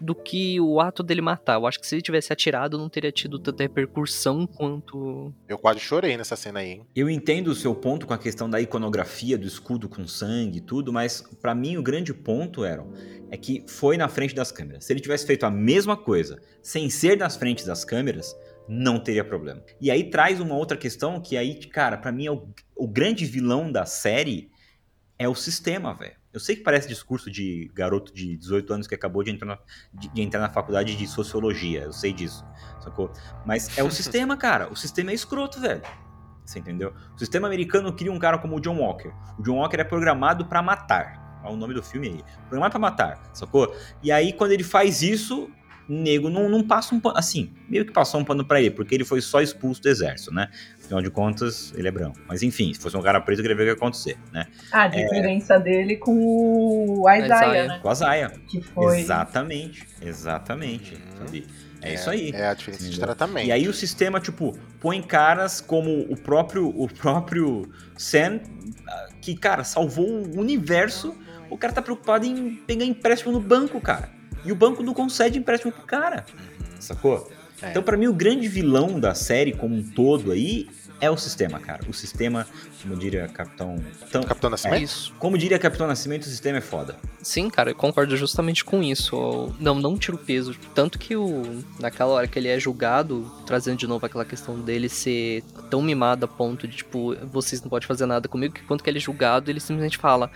do que o ato dele matar. Eu acho que se ele tivesse atirado não teria tido tanta repercussão quanto Eu quase chorei nessa cena aí, hein? Eu entendo o seu ponto com a questão da iconografia do escudo com sangue e tudo, mas pra mim o grande ponto era é que foi na frente das câmeras. Se ele tivesse feito a mesma coisa sem ser nas frentes das câmeras, não teria problema. E aí traz uma outra questão que aí, cara, pra mim é o, o grande vilão da série é o sistema, velho. Eu sei que parece discurso de garoto de 18 anos que acabou de entrar na, de, de entrar na faculdade de sociologia, eu sei disso, sacou? Mas é o sistema, cara. O sistema é escroto, velho. Você entendeu? O sistema americano cria um cara como o John Walker. O John Walker é programado pra matar. Olha o nome do filme aí. Programado pra matar, sacou? E aí, quando ele faz isso, nego não, não passa um pano. Assim, meio que passou um pano pra ele, porque ele foi só expulso do exército, né? Afinal de contas, ele é branco. Mas enfim, se fosse um cara preto, eu queria ver o que ia acontecer, né? A diferença dele com o Isaiah, Isaiah. né? Com a Zaya. Que foi. Exatamente. Exatamente. Uhum. sabe? É, isso aí. É a diferença de tratamento. E aí o sistema, tipo, põe caras como o próprio, o próprio Sam, ah, que, cara, salvou o universo. O cara tá preocupado em pegar empréstimo no banco, cara. E o banco não concede empréstimo pro cara. Sacou? É. Então, pra mim, o grande vilão da série como um todo aí é o sistema, cara. O sistema, como diria Capitão. Então, Capitão Nascimento? isso. como diria Capitão Nascimento, o sistema é foda. Sim, cara, eu concordo justamente com isso. Eu Não, não tiro peso. Tanto que o, naquela hora que ele é julgado, trazendo de novo aquela questão dele ser tão mimado a ponto de, tipo, vocês não podem fazer nada comigo, que quando que ele é julgado, ele simplesmente fala.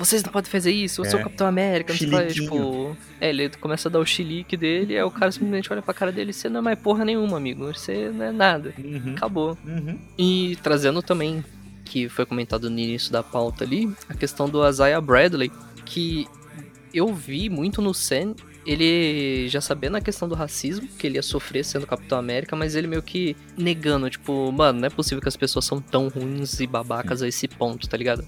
Vocês não podem fazer isso, eu sou É. o Capitão América, não sei tipo. É, ele começa a dar o chilique dele, aí o cara simplesmente olha pra cara dele, você não é mais porra nenhuma, amigo. Você não é nada. Uhum. Acabou. Uhum. E trazendo também, que foi comentado no início da pauta ali, a questão do Isaiah Bradley, que eu vi muito no Sam, ele já sabendo a questão do racismo, que ele ia sofrer sendo Capitão América, mas ele meio que negando, tipo, mano, não é possível que as pessoas são tão ruins e babacas a esse ponto, tá ligado?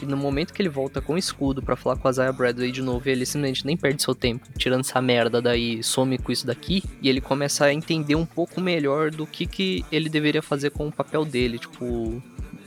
E no momento que ele volta com o escudo pra falar com a Isaiah Bradley de novo, ele simplesmente nem perde seu tempo tirando essa merda daí, some com isso daqui, e ele começa a entender um pouco melhor do que, que ele deveria fazer com o papel dele, tipo,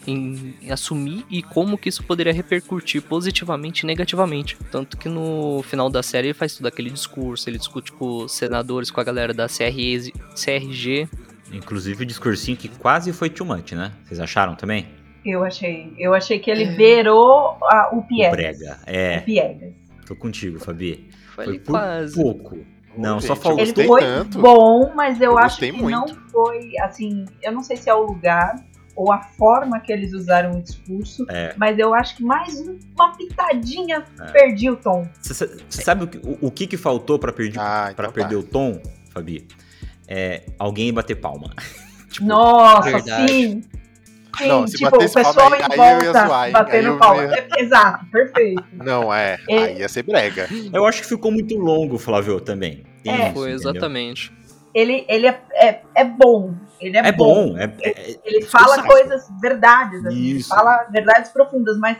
em, em assumir e como que isso poderia repercutir positivamente e negativamente. Tanto que no final da série ele faz todo aquele discurso, ele discute com os senadores, com a galera da CRG. Inclusive o discursinho que quase foi too much, né? Vocês acharam também? Eu achei. Eu achei que ele beirou a- o O Piegas. brega. O É, Piegas. tô contigo, Fabi. Foi Foi por quase. pouco. Não, Ô, só gente, faltou. Ele foi tanto. bom, mas eu, Eu acho que muito. não foi, assim, eu não sei se é o lugar ou a forma que eles usaram o discurso, É. mas eu acho que mais um- uma pitadinha É. perdi o tom. Você sabe o que, o, o que que faltou pra, perder Ah, então perder tá. o tom, Fabi? É alguém bater palma. Tipo, Nossa, verdade. sim. Sim, Não, se tipo, o batesse palma, pessoal aí- em aí eu ia volta zoar, batendo palma. ia- Exato, perfeito. Não, é. É. Aí ia ser brega. Eu acho que ficou muito longo, Flávio, também. Tem É. isso, Foi, exatamente. Ele, ele é, é, é bom. Ele é, É bom. É, é- Ele fala coisas, verdades, assim, ele Isso. fala verdades profundas, mas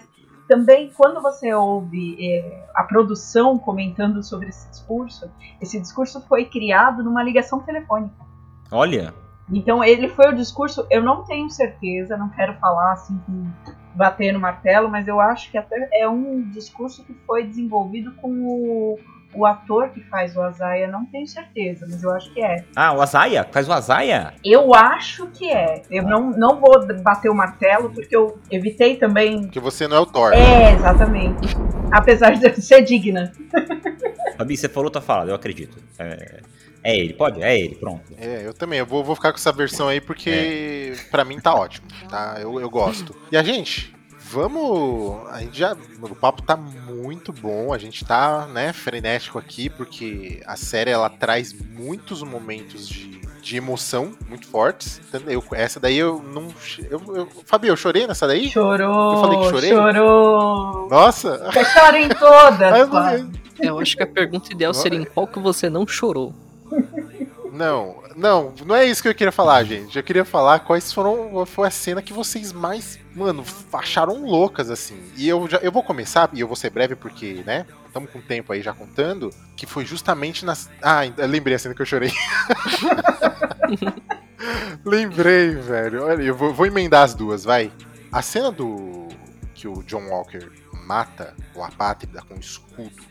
também quando você ouve é, a produção comentando sobre esse discurso, esse discurso foi criado numa ligação telefônica. olha, Então ele foi o discurso, eu não tenho certeza, não quero falar assim, com- bater no martelo, mas eu acho que até é um discurso que foi desenvolvido com o, o ator que faz o Azaia, não tenho certeza, mas eu acho que é. ah, o Azaia, faz o Azaia? Eu acho que é. Eu não, não vou bater o martelo, porque eu evitei também. Porque você não é o Thor. É, exatamente. Apesar de eu ser digna. Fabi, você falou, tá falado, eu acredito. É, é ele, pode? É ele, pronto. É, eu também. Eu vou, vou ficar com essa versão aí porque pra mim tá ótimo, tá? Eu, eu gosto. E a gente, vamos. A gente já. O papo tá muito bom. A gente tá, né, frenético aqui porque a série ela traz muitos momentos de. De emoção muito fortes. Eu, essa daí eu não. Eu, eu, Fabi, eu chorei nessa daí? Chorou. Eu falei que chorei? Chorou. Nossa! Eu choro em todas. Eu Flávio. Eu acho que a pergunta ideal seria é. em qual que você não chorou. Não, não, não é isso que eu queria falar, gente. Eu queria falar quais foram foi a cena que vocês mais, mano, acharam loucas assim. E eu já eu vou começar e eu vou ser breve porque, né? Estamos com tempo aí já contando, que foi justamente nas Ah, lembrei a cena que eu chorei. lembrei, velho. Olha, eu vou, vou emendar as duas, vai. A cena do que o John Walker mata o apátrida com escudo.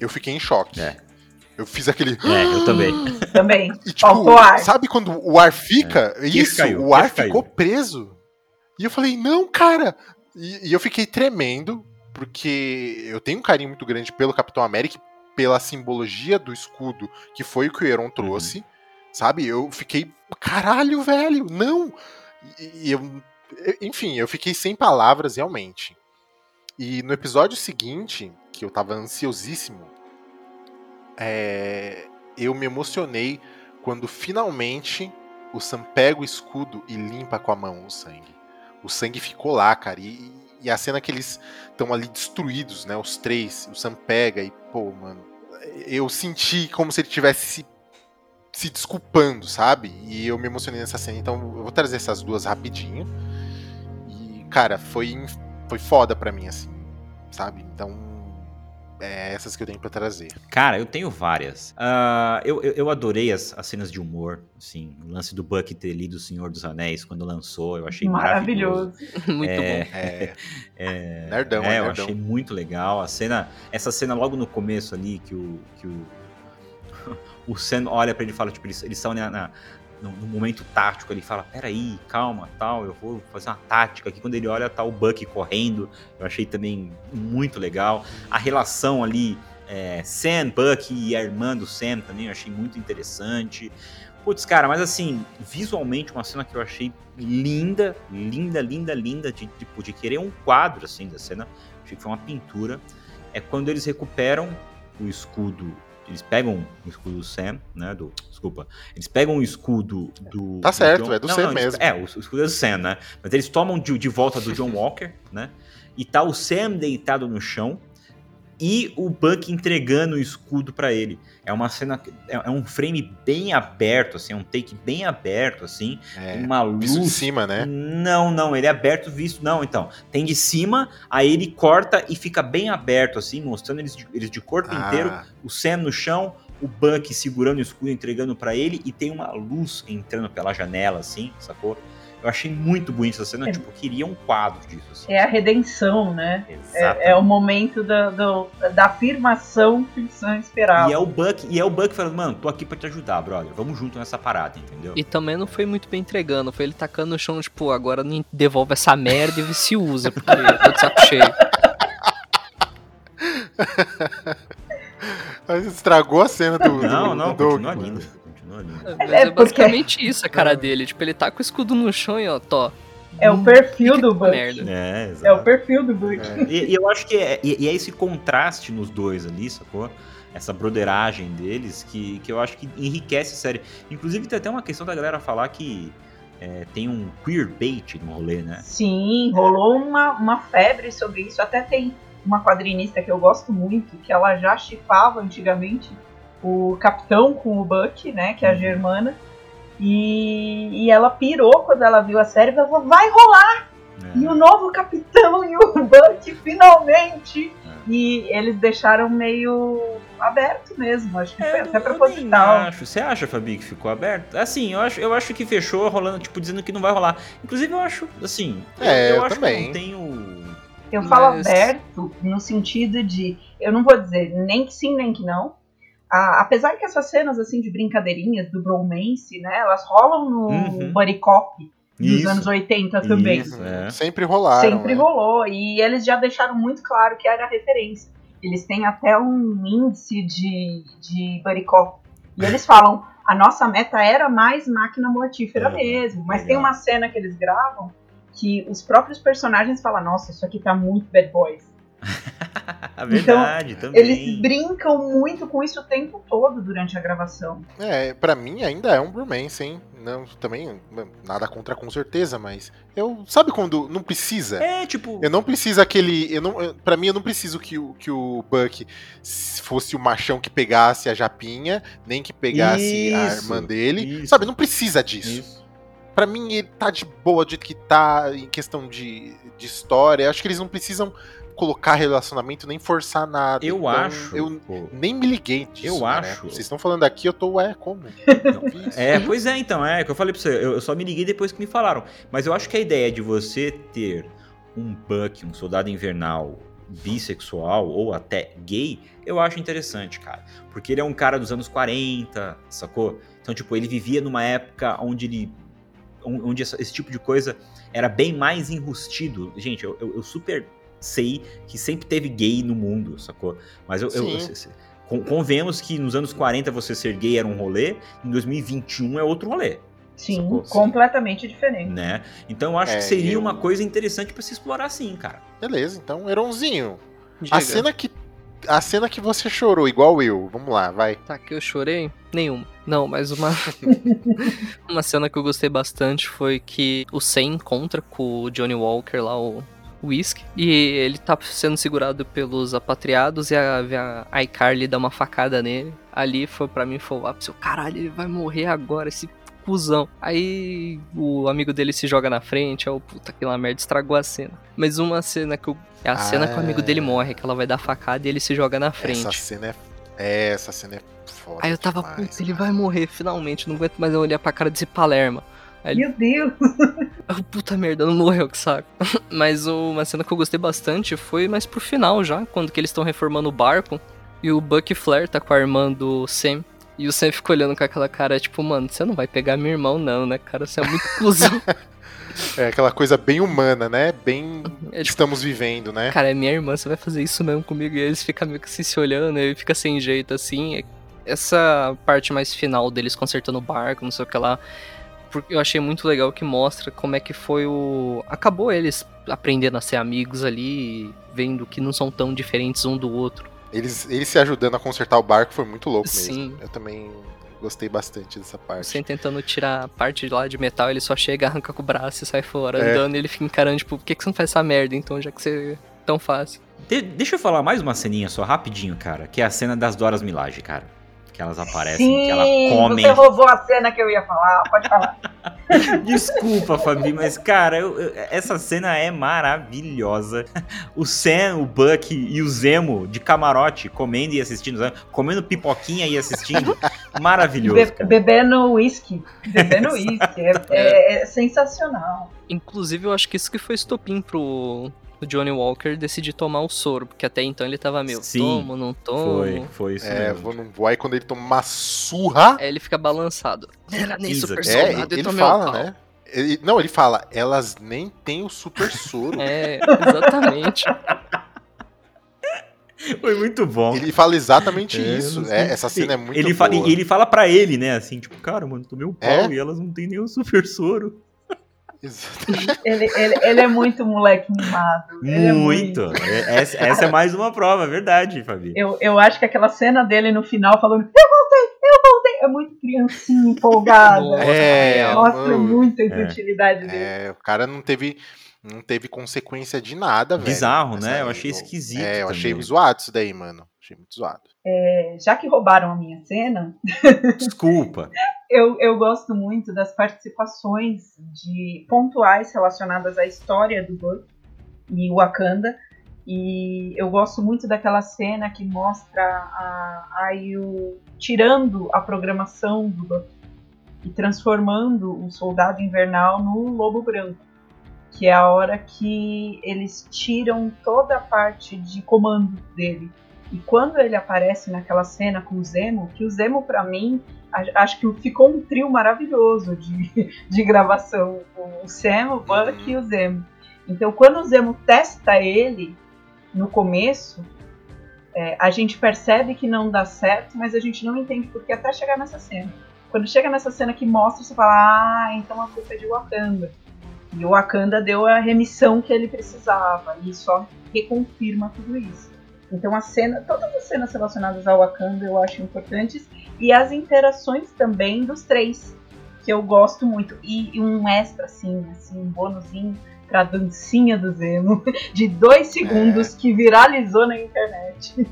Eu fiquei em choque. É. Eu fiz aquele. É, eu também. Também. E, tipo, Faltou ar. sabe quando o ar fica? Queixo Isso, caiu, o ar caiu. ficou preso. E eu falei, não, cara. E, e eu fiquei tremendo, porque eu tenho um carinho muito grande pelo Capitão América, pela simbologia do escudo, que foi o que o Heron trouxe. Sabe? Eu fiquei, caralho, velho, não. E, e eu, eu- enfim, eu fiquei sem palavras, realmente. E no episódio seguinte, que eu tava ansiosíssimo, é, eu me emocionei quando finalmente o Sam pega o escudo e limpa com a mão o sangue. O sangue ficou lá, cara. E, e a cena que eles estão ali destruídos, né? Os três, o Sam pega e, pô, mano, eu senti como se ele tivesse se, se desculpando, sabe? E eu me emocionei nessa cena. Então eu vou trazer essas duas rapidinho. E, cara, foi, foi foda pra mim, assim, sabe? Então, é essas que eu tenho pra trazer. Cara, eu tenho várias. Ah, eu, eu, eu adorei as, as cenas de humor, assim, o lance do Buck ter lido O Senhor dos Anéis quando lançou, eu achei maravilhoso. Maravilhoso. Muito É, bom. É, É, Nerdão, é, é eu nerdão. achei muito legal. A cena, essa cena logo no começo ali, que o. Que o, o Sam olha pra ele e fala, tipo, eles, eles estão na, na- no, no momento tático, ele fala, peraí, calma, tal, eu vou fazer uma tática aqui. Quando ele olha, tá o Buck correndo. Eu achei também muito legal. A relação ali, é, Sam, Buck e a irmã do Sam também, eu achei muito interessante. Putz, cara, mas assim, visualmente uma cena que eu achei linda, linda, linda, linda, de, tipo, de querer um quadro, assim, da cena. Achei que foi uma pintura. É quando eles recuperam o escudo. Eles pegam o escudo do Sam, né? Do, desculpa. Eles pegam o escudo do. Tá do certo, John- é do Não, Sam não, mesmo. É, o, o escudo é do Sam, né? Mas eles tomam de, de volta do John Walker, né? E tá o Sam deitado no chão e o Buck entregando o escudo pra ele. É uma cena, é, é um frame bem aberto, assim, é um take bem aberto, assim, é. tem uma luz. Visto de cima, né? Não, não, ele é aberto visto. Não, então. Tem de cima, aí ele corta e fica bem aberto, assim, mostrando eles de, eles de corpo inteiro. Ah, O Sam no chão, o Buck segurando o escudo, entregando pra ele, e tem uma luz entrando pela janela, assim, sacou? Eu achei muito bonito essa cena, É. tipo, eu queria um quadro disso, assim. É a redenção, né? É, é o momento da, do- da afirmação que o Sam esperava. E é o Buck, e é o Buck falando, mano, tô aqui pra te ajudar, brother. Vamos junto nessa parada, entendeu? E também não foi muito bem entregando, foi ele tacando no chão, tipo, agora nem devolve essa merda e se usa, porque eu tô de saco cheio. Mas estragou a cena do. Não, do, não, do continua lindo. Mas É é, porque- basicamente isso a cara dele. Tipo, ele tá com o escudo no chão e ó, tó. É o perfil do Buck. É, É o perfil do Buck. É. E, e eu acho que é, e, e é esse contraste nos dois ali, sacou? Essa broderagem deles que, que eu acho que enriquece a série. Inclusive tem até uma questão da galera falar que é, tem um queerbait no rolê, né? Sim, rolou uma, uma febre sobre isso. Até tem uma quadrinista que eu gosto muito, que ela já chipava antigamente o Capitão com o Buck, né? Que é a Uhum. Germana. E, e ela pirou quando ela viu a série e falou: vai rolar! É. E o novo Capitão e o Buck finalmente! É. E eles deixaram meio aberto mesmo, acho que foi É, até eu proposital. nem acho. Você acha, Fabi, que ficou aberto? Assim, eu acho, eu acho que fechou rolando, tipo, dizendo que não vai rolar. Inclusive, eu acho, assim, eu- É, eu, eu acho também. que não tenho. Eu falo Mas- aberto no sentido de, eu não vou dizer nem que sim, nem que não. Ah, apesar que essas cenas assim de brincadeirinhas do bromance, né, elas rolam no Uhum. buddy cop dos Isso, anos 80 também. Isso, é. Sempre rolaram. Sempre né? rolou e eles já deixaram muito claro que era referência. Eles têm até um índice de, de buddy cop. E eles falam, a nossa meta era mais máquina mortífera Uhum, mesmo. Mas legal. tem uma cena que eles gravam que os próprios personagens falam, nossa, isso aqui tá muito bad boys. Verdade, também. Eles brincam muito com isso o tempo todo durante a gravação. É, pra mim ainda é um bromance, hein? Não, também nada contra com certeza, mas eu sabe quando não precisa? É, tipo, Eu não preciso aquele, eu não, eu- pra mim eu não preciso que o que o Buck fosse o machão que pegasse a japinha, nem que pegasse a Isso, irmã dele. isso. Sabe, não precisa disso. isso. Pra mim ele tá de boa do jeito que tá em questão de, de história. Acho que eles não precisam colocar relacionamento nem forçar nada. Eu Então, acho. eu pô, nem me liguei disso. Eu né? acho. Vocês estão falando aqui, eu tô, ué, como? É, pois é, então, é que eu falei pra você, eu, eu só me liguei depois que me falaram. Mas eu acho que a ideia de você ter um Buck, um soldado invernal bissexual ou até gay, eu acho interessante, cara. Porque ele é um cara dos anos 40, sacou? Então, tipo, ele vivia numa época onde ele. on- onde esse tipo de coisa era bem mais enrustido. Gente, eu, eu- eu super sei que sempre teve gay no mundo, sacou? Mas eu, eu- Sim. eu- se- se- con- convenhamos que nos anos 40 você ser gay era um rolê, em 2021 é outro rolê, Sim, Sacou? completamente diferente. né? Então eu acho É, que seria eu- uma coisa interessante pra se explorar sim, cara. Beleza, então, Heronzinho. Diga. A cena que. A cena que você chorou, igual eu. Vamos lá, vai. Tá, que eu chorei? Nenhuma. Não, mas uma. uma cena que eu gostei bastante foi que o Sam encontra com o Johnny Walker lá, o Whisk. E ele tá sendo segurado pelos apatriados e a, a iCarly dá uma facada nele. Ali foi para mim, foi o ápice. Caralho, ele vai morrer agora, esse cuzão. Aí o amigo dele se joga na frente, é o puta aquela merda estragou a cena. Mas uma cena que eu. É a cena que o amigo dele Ah. morre, que ela vai dar facada e ele se joga na frente. Essa cena é. é, essa cena é foda. Aí eu tava, demais, puta, ele vai morrer finalmente, não aguento mais eu olhar pra cara desse Palerma. Aí ele, Meu Deus! "Ah, puta merda, não morreu, que saco. Mas o- uma cena que eu gostei bastante foi mais pro final já, quando que eles estão reformando o barco. E o Buck Flair tá com a irmã do Sam. E o Sam fica olhando com aquela cara, tipo, mano, você não vai pegar meu irmão não, né, cara? Você é muito cuzão. É aquela coisa bem humana, né? Bem. É tipo, Estamos vivendo, né? cara, é minha irmã, você vai fazer isso mesmo comigo? E eles ficam meio que assim, se olhando, e fica sem jeito, assim. Essa parte mais final deles consertando o barco, não sei o que lá, porque eu achei muito legal que mostra como é que foi o... Acabou eles aprendendo a ser amigos ali, vendo que não são tão diferentes um do outro. Eles, eles se ajudando a consertar o barco foi muito louco mesmo. Sim. Eu também gostei bastante dessa parte. Sem tentando tirar a parte lá de metal, ele só chega, arranca com o braço e sai fora, É. andando, e ele fica encarando, tipo, por que, que você não faz essa merda, então, já que você é tão fácil? De- deixa eu falar mais uma ceninha só, rapidinho, cara, que é a cena das Doras Milage, cara. Que elas aparecem, Sim, que ela comem. você roubou a cena que eu ia falar, pode falar. Desculpa, Fabi, mas, cara, eu- eu- essa cena é maravilhosa. O Sam, o Buck e o Zemo de camarote comendo e assistindo, comendo pipoquinha e assistindo. Maravilhoso, Be cara. bebendo uísque. Bebendo uísque. É, é- é sensacional. Inclusive, eu acho que isso que foi estopim pro o Johnny Walker decidir tomar o soro, porque até então ele tava meio, Sim, tomo, não tomo. Foi, foi isso É, mesmo. vou não vou. Aí quando ele toma uma surra. Aí ele fica balançado. Era nem Isa, super É, soldado, ele um fala, né? Ele- não, ele fala, elas nem têm o super soro. É, exatamente. Foi muito bom. Ele fala exatamente É, isso. não sei. É, essa cena é muito ele boa. fala, E ele fala pra ele, né, assim, tipo, cara, mano, tomei um pau É? e elas não têm nenhum super soro. Ele, ele, ele é muito moleque mimado. Ele é Muito. É- Essa, essa é mais uma prova, é verdade, Fabi. Eu, eu acho que aquela cena dele no final falando, eu voltei, eu voltei, é muito criancinha empolgada. Nossa, É, Mostra mano, muita infantilidade dele. É, o cara não teve, não teve consequência de nada, velho. Bizarro, né? Eu aí, achei eu- esquisito É, eu achei também. zoado isso daí, mano. Achei muito zoado. É, já que roubaram a minha cena, Desculpa. eu, eu gosto muito das participações de pontuais relacionadas à história do Buck e Wakanda. E eu gosto muito daquela cena que mostra a, a Yu tirando a programação do Buck e transformando o soldado invernal no lobo branco. Que é a hora que eles tiram toda a parte de comando dele. E quando ele aparece naquela cena com o Zemo, que o Zemo, pra mim, acho que ficou um trio maravilhoso de, de gravação. O Sam, o Buck Uhum. e o Zemo. Então, quando o Zemo testa ele no começo, é, a gente percebe que não dá certo, mas a gente não entende porque até chegar nessa cena. Quando chega nessa cena que mostra, você fala, ah, então a culpa é de Wakanda. E o Wakanda deu a remissão que ele precisava e só reconfirma tudo isso. Então a cena, todas as cenas relacionadas ao Wakanda eu acho importantes e as interações também dos três que eu gosto muito e, e um extra assim, assim um bônusinho pra dancinha do Zemo de dois segundos é. que viralizou na internet.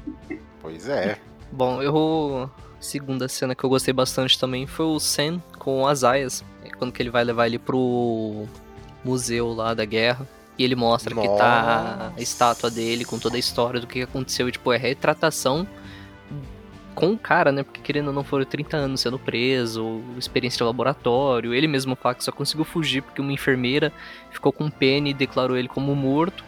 Pois é. Bom, eu segunda cena que eu gostei bastante também foi o Sam com as aias, é quando que ele vai levar ele pro museu lá da guerra. E ele mostra Nossa. que tá a estátua dele com toda a história do que aconteceu. E, tipo, é retratação com o cara, né? Porque querendo ou não foram 30 anos sendo preso, experiência de laboratório. Ele mesmo fala que só conseguiu fugir porque uma enfermeira ficou com pena e declarou ele como morto.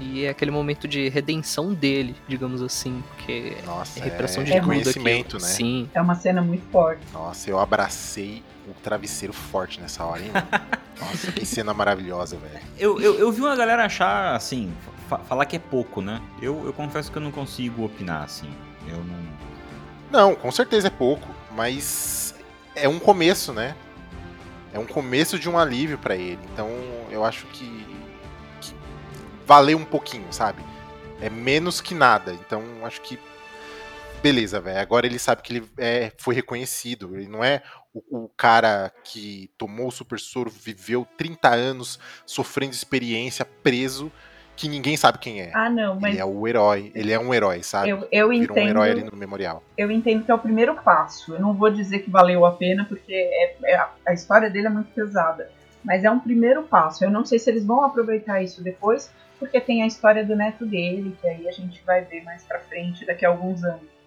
E é aquele momento de redenção dele, digamos assim, porque Nossa, é repressão é de reconhecimento, né? Sim. É uma cena muito forte. Nossa, eu abracei o travesseiro forte nessa hora, hein? Nossa, que cena maravilhosa, velho. Eu, eu, eu, vi uma galera achar, assim, fa falar que é pouco, né? Eu, eu confesso que eu não consigo opinar, assim. Eu não. Não, com certeza é pouco, mas é um começo, né? É um começo de um alívio para ele. Então eu acho que, que valeu um pouquinho, sabe? É menos que nada. Então acho que beleza, velho. Agora ele sabe que ele é, foi reconhecido. Ele não é o, o, cara que tomou o super soro, viveu 30 anos sofrendo experiência, preso, que ninguém sabe quem é. Ah, não, mas. Ele é o herói, ele é um herói, sabe? Eu, eu Virou entendo. um herói ali no memorial. Eu entendo que é o primeiro passo. Eu não vou dizer que valeu a pena, porque é, é, a história dele é muito pesada. Mas é um primeiro passo. Eu não sei se eles vão aproveitar isso depois, porque tem a história do neto dele, que aí a gente vai ver mais pra frente, daqui a alguns anos.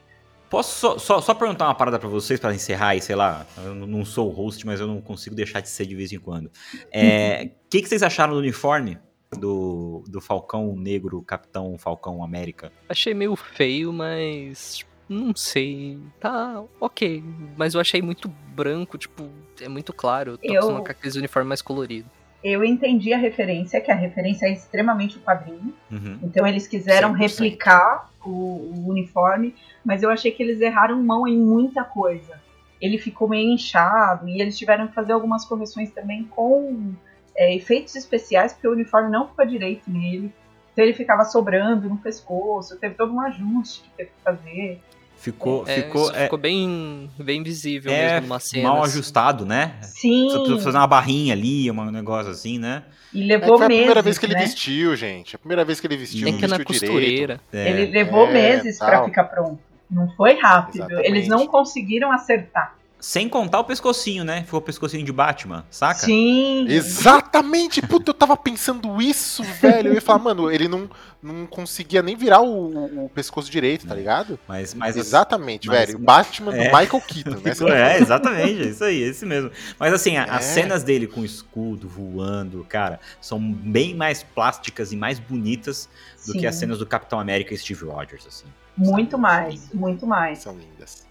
Posso só, só, só, perguntar uma parada para vocês, para encerrar aí, sei lá, eu não sou o host, mas eu não consigo deixar de ser de vez em quando. O é, que, que vocês acharam do uniforme do, do Falcão Negro, Capitão Falcão América? Achei meio feio, mas não sei. Tá ok. Mas eu achei muito branco, tipo, é muito claro. Eu tô eu... acostumado com aqueles uniformes mais coloridos. Eu entendi a referência, que a referência é extremamente o quadrinho. Uhum. Então eles quiseram 100%. replicar o, o uniforme, mas eu achei que eles erraram mão em muita coisa. Ele ficou meio inchado e eles tiveram que fazer algumas correções também com é, efeitos especiais, porque o uniforme não ficou direito nele. Então ele ficava sobrando no pescoço, teve todo um ajuste que teve que fazer. Ficou, é, ficou, é, ficou bem, bem visível é, mesmo numa cena. Mal ajustado, né? Sim. Você precisa fazer uma barrinha ali, um negócio assim, né? E levou é foi a primeira vez que né? ele vestiu, gente. A primeira vez que ele vestiu, Nem que na costureira. É. Ele levou é, meses para ficar pronto. Não foi rápido. Exatamente. Eles não conseguiram acertar. Sem contar o pescocinho, né? Foi o pescocinho de Batman, saca? Sim. Exatamente. Puta, eu tava pensando isso, velho. Eu ia falar, mano, ele não, não conseguia nem virar o, o pescoço direito, tá ligado? Mas, mas Exatamente, mas, velho. O Batman é, do Michael Keaton, né? É, exatamente, é isso aí, é esse mesmo. Mas assim, é. as cenas dele com o escudo voando, cara, são bem mais plásticas e mais bonitas do Sim. que as cenas do Capitão América e Steve Rogers, assim. Muito mais, muito mais. São lindas.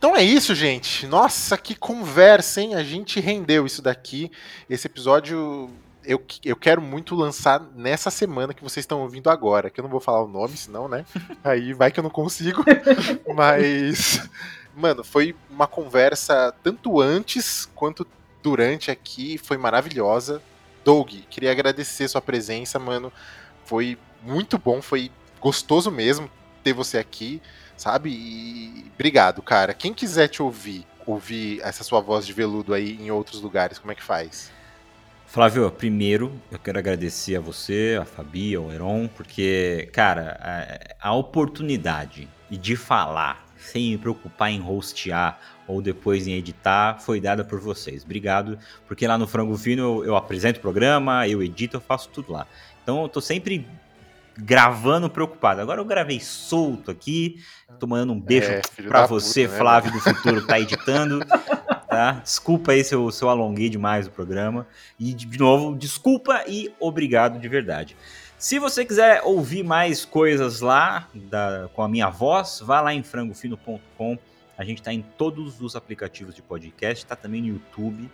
Então é isso, gente. Nossa, que conversa, hein? A gente rendeu isso daqui. Esse episódio eu, eu quero muito lançar nessa semana que vocês estão ouvindo agora, que eu não vou falar o nome, senão, né? Aí vai que eu não consigo. Mas, mano, foi uma conversa tanto antes quanto durante aqui, foi maravilhosa. Doug, queria agradecer sua presença, mano. Foi muito bom, foi gostoso mesmo ter você aqui sabe? E obrigado, cara. Quem quiser te ouvir, ouvir essa sua voz de veludo aí em outros lugares, como é que faz? Flávio, primeiro eu quero agradecer a você, a Fabi, ao Heron, porque, cara, a, a oportunidade de falar sem me preocupar em hostear ou depois em editar foi dada por vocês. Obrigado, porque lá no Frango Fino eu, eu apresento o programa, eu edito, eu faço tudo lá. Então eu tô sempre gravando preocupado. Agora eu gravei solto aqui. Tô mandando um beijo é, para você, puta, né, Flávio do futuro, tá editando. Tá? Desculpa aí se eu, se eu alonguei demais o programa. E, de novo, desculpa e obrigado de verdade. Se você quiser ouvir mais coisas lá da, com a minha voz, vá lá em frangofino.com. A gente está em todos os aplicativos de podcast, está também no YouTube.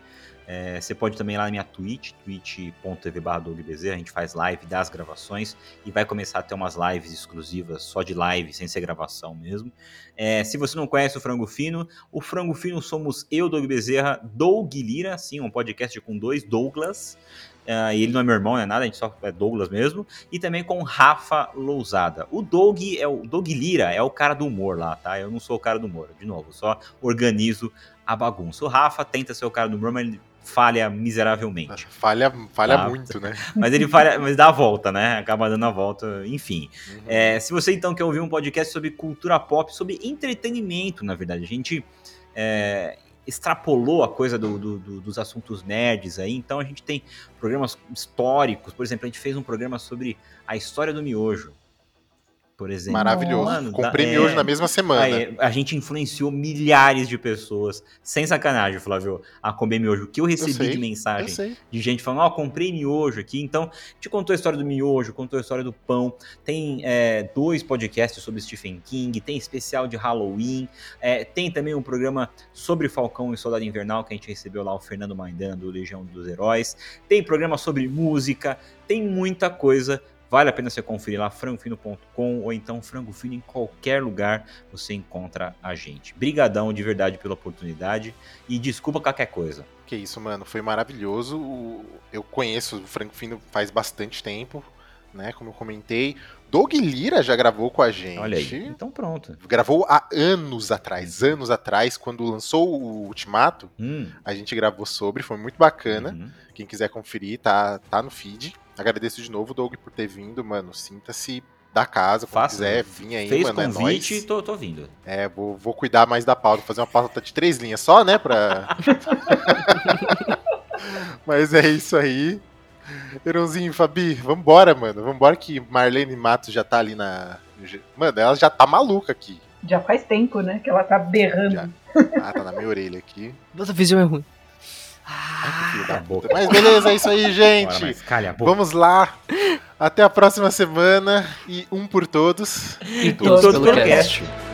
É, você pode também ir lá na minha Twitch, twitch.tv Bezerra, a gente faz live das gravações e vai começar a ter umas lives exclusivas, só de live, sem ser gravação mesmo. É, se você não conhece o Frango Fino, o Frango Fino somos eu, Doug Bezerra, Doug Lira, sim, um podcast com dois Douglas. Uh, e ele não é meu irmão, não é nada, a gente só é Douglas mesmo. E também com Rafa Lousada. O Doug é o Doug Lira, é o cara do humor lá, tá? Eu não sou o cara do humor, de novo, só organizo a bagunça. O Rafa tenta ser o cara do humor, mas ele falha miseravelmente. Falha, falha tá? muito, né? Mas ele falha, mas dá a volta, né? Acaba dando a volta, enfim. Uhum. É, se você então quer ouvir um podcast sobre cultura pop, sobre entretenimento, na verdade, a gente é, extrapolou a coisa do, do, do, dos assuntos nerds aí, então a gente tem programas históricos, por exemplo, a gente fez um programa sobre a história do miojo por exemplo. Maravilhoso. Mano, Comprei miojo é, na mesma semana. Aí, a gente influenciou milhares de pessoas, sem sacanagem, Flávio, a comer miojo. O que eu recebi eu sei, de mensagem de gente falando, ó, oh, comprei miojo aqui. Então, te contou a história do miojo, contou a história do pão. Tem é, dois podcasts sobre Stephen King, tem especial de Halloween, é, tem também um programa sobre Falcão e Soldado Invernal, que a gente recebeu lá o Fernando Maidana, do Legião dos Heróis. Tem programa sobre música, tem muita coisa Vale a pena você conferir lá, frangofino.com ou então frangofino em qualquer lugar você encontra a gente. Brigadão de verdade pela oportunidade e desculpa qualquer coisa. Que isso, mano, foi maravilhoso. Eu conheço o Frango Fino faz bastante tempo, né? Como eu comentei. Doug Lira já gravou com a gente. Olha aí, então pronto. Gravou há anos atrás, anos atrás, quando lançou o Ultimato, hum. a gente gravou sobre, foi muito bacana. Uhum. Quem quiser conferir, tá, tá no feed. Agradeço de novo, Doug, por ter vindo, mano. Sinta-se da casa, quando quiser vir aí, Fez mano. É convite, é nóis. Tô, tô vindo. É, vou, vou cuidar mais da pauta, fazer uma pauta de três linhas só, né? Pra... Mas é isso aí. Eronzinho, Fabi, vambora, mano. Vambora que Marlene Matos já tá ali na. Mano, ela já tá maluca aqui. Já faz tempo, né? Que ela tá berrando. Já. Ah, tá na minha orelha aqui. Nossa visão é ruim. Ah, boca. Mas beleza, é isso aí, gente. Bora, Vamos lá. Até a próxima semana e um por todos. E todos, todos pelo cast. cast.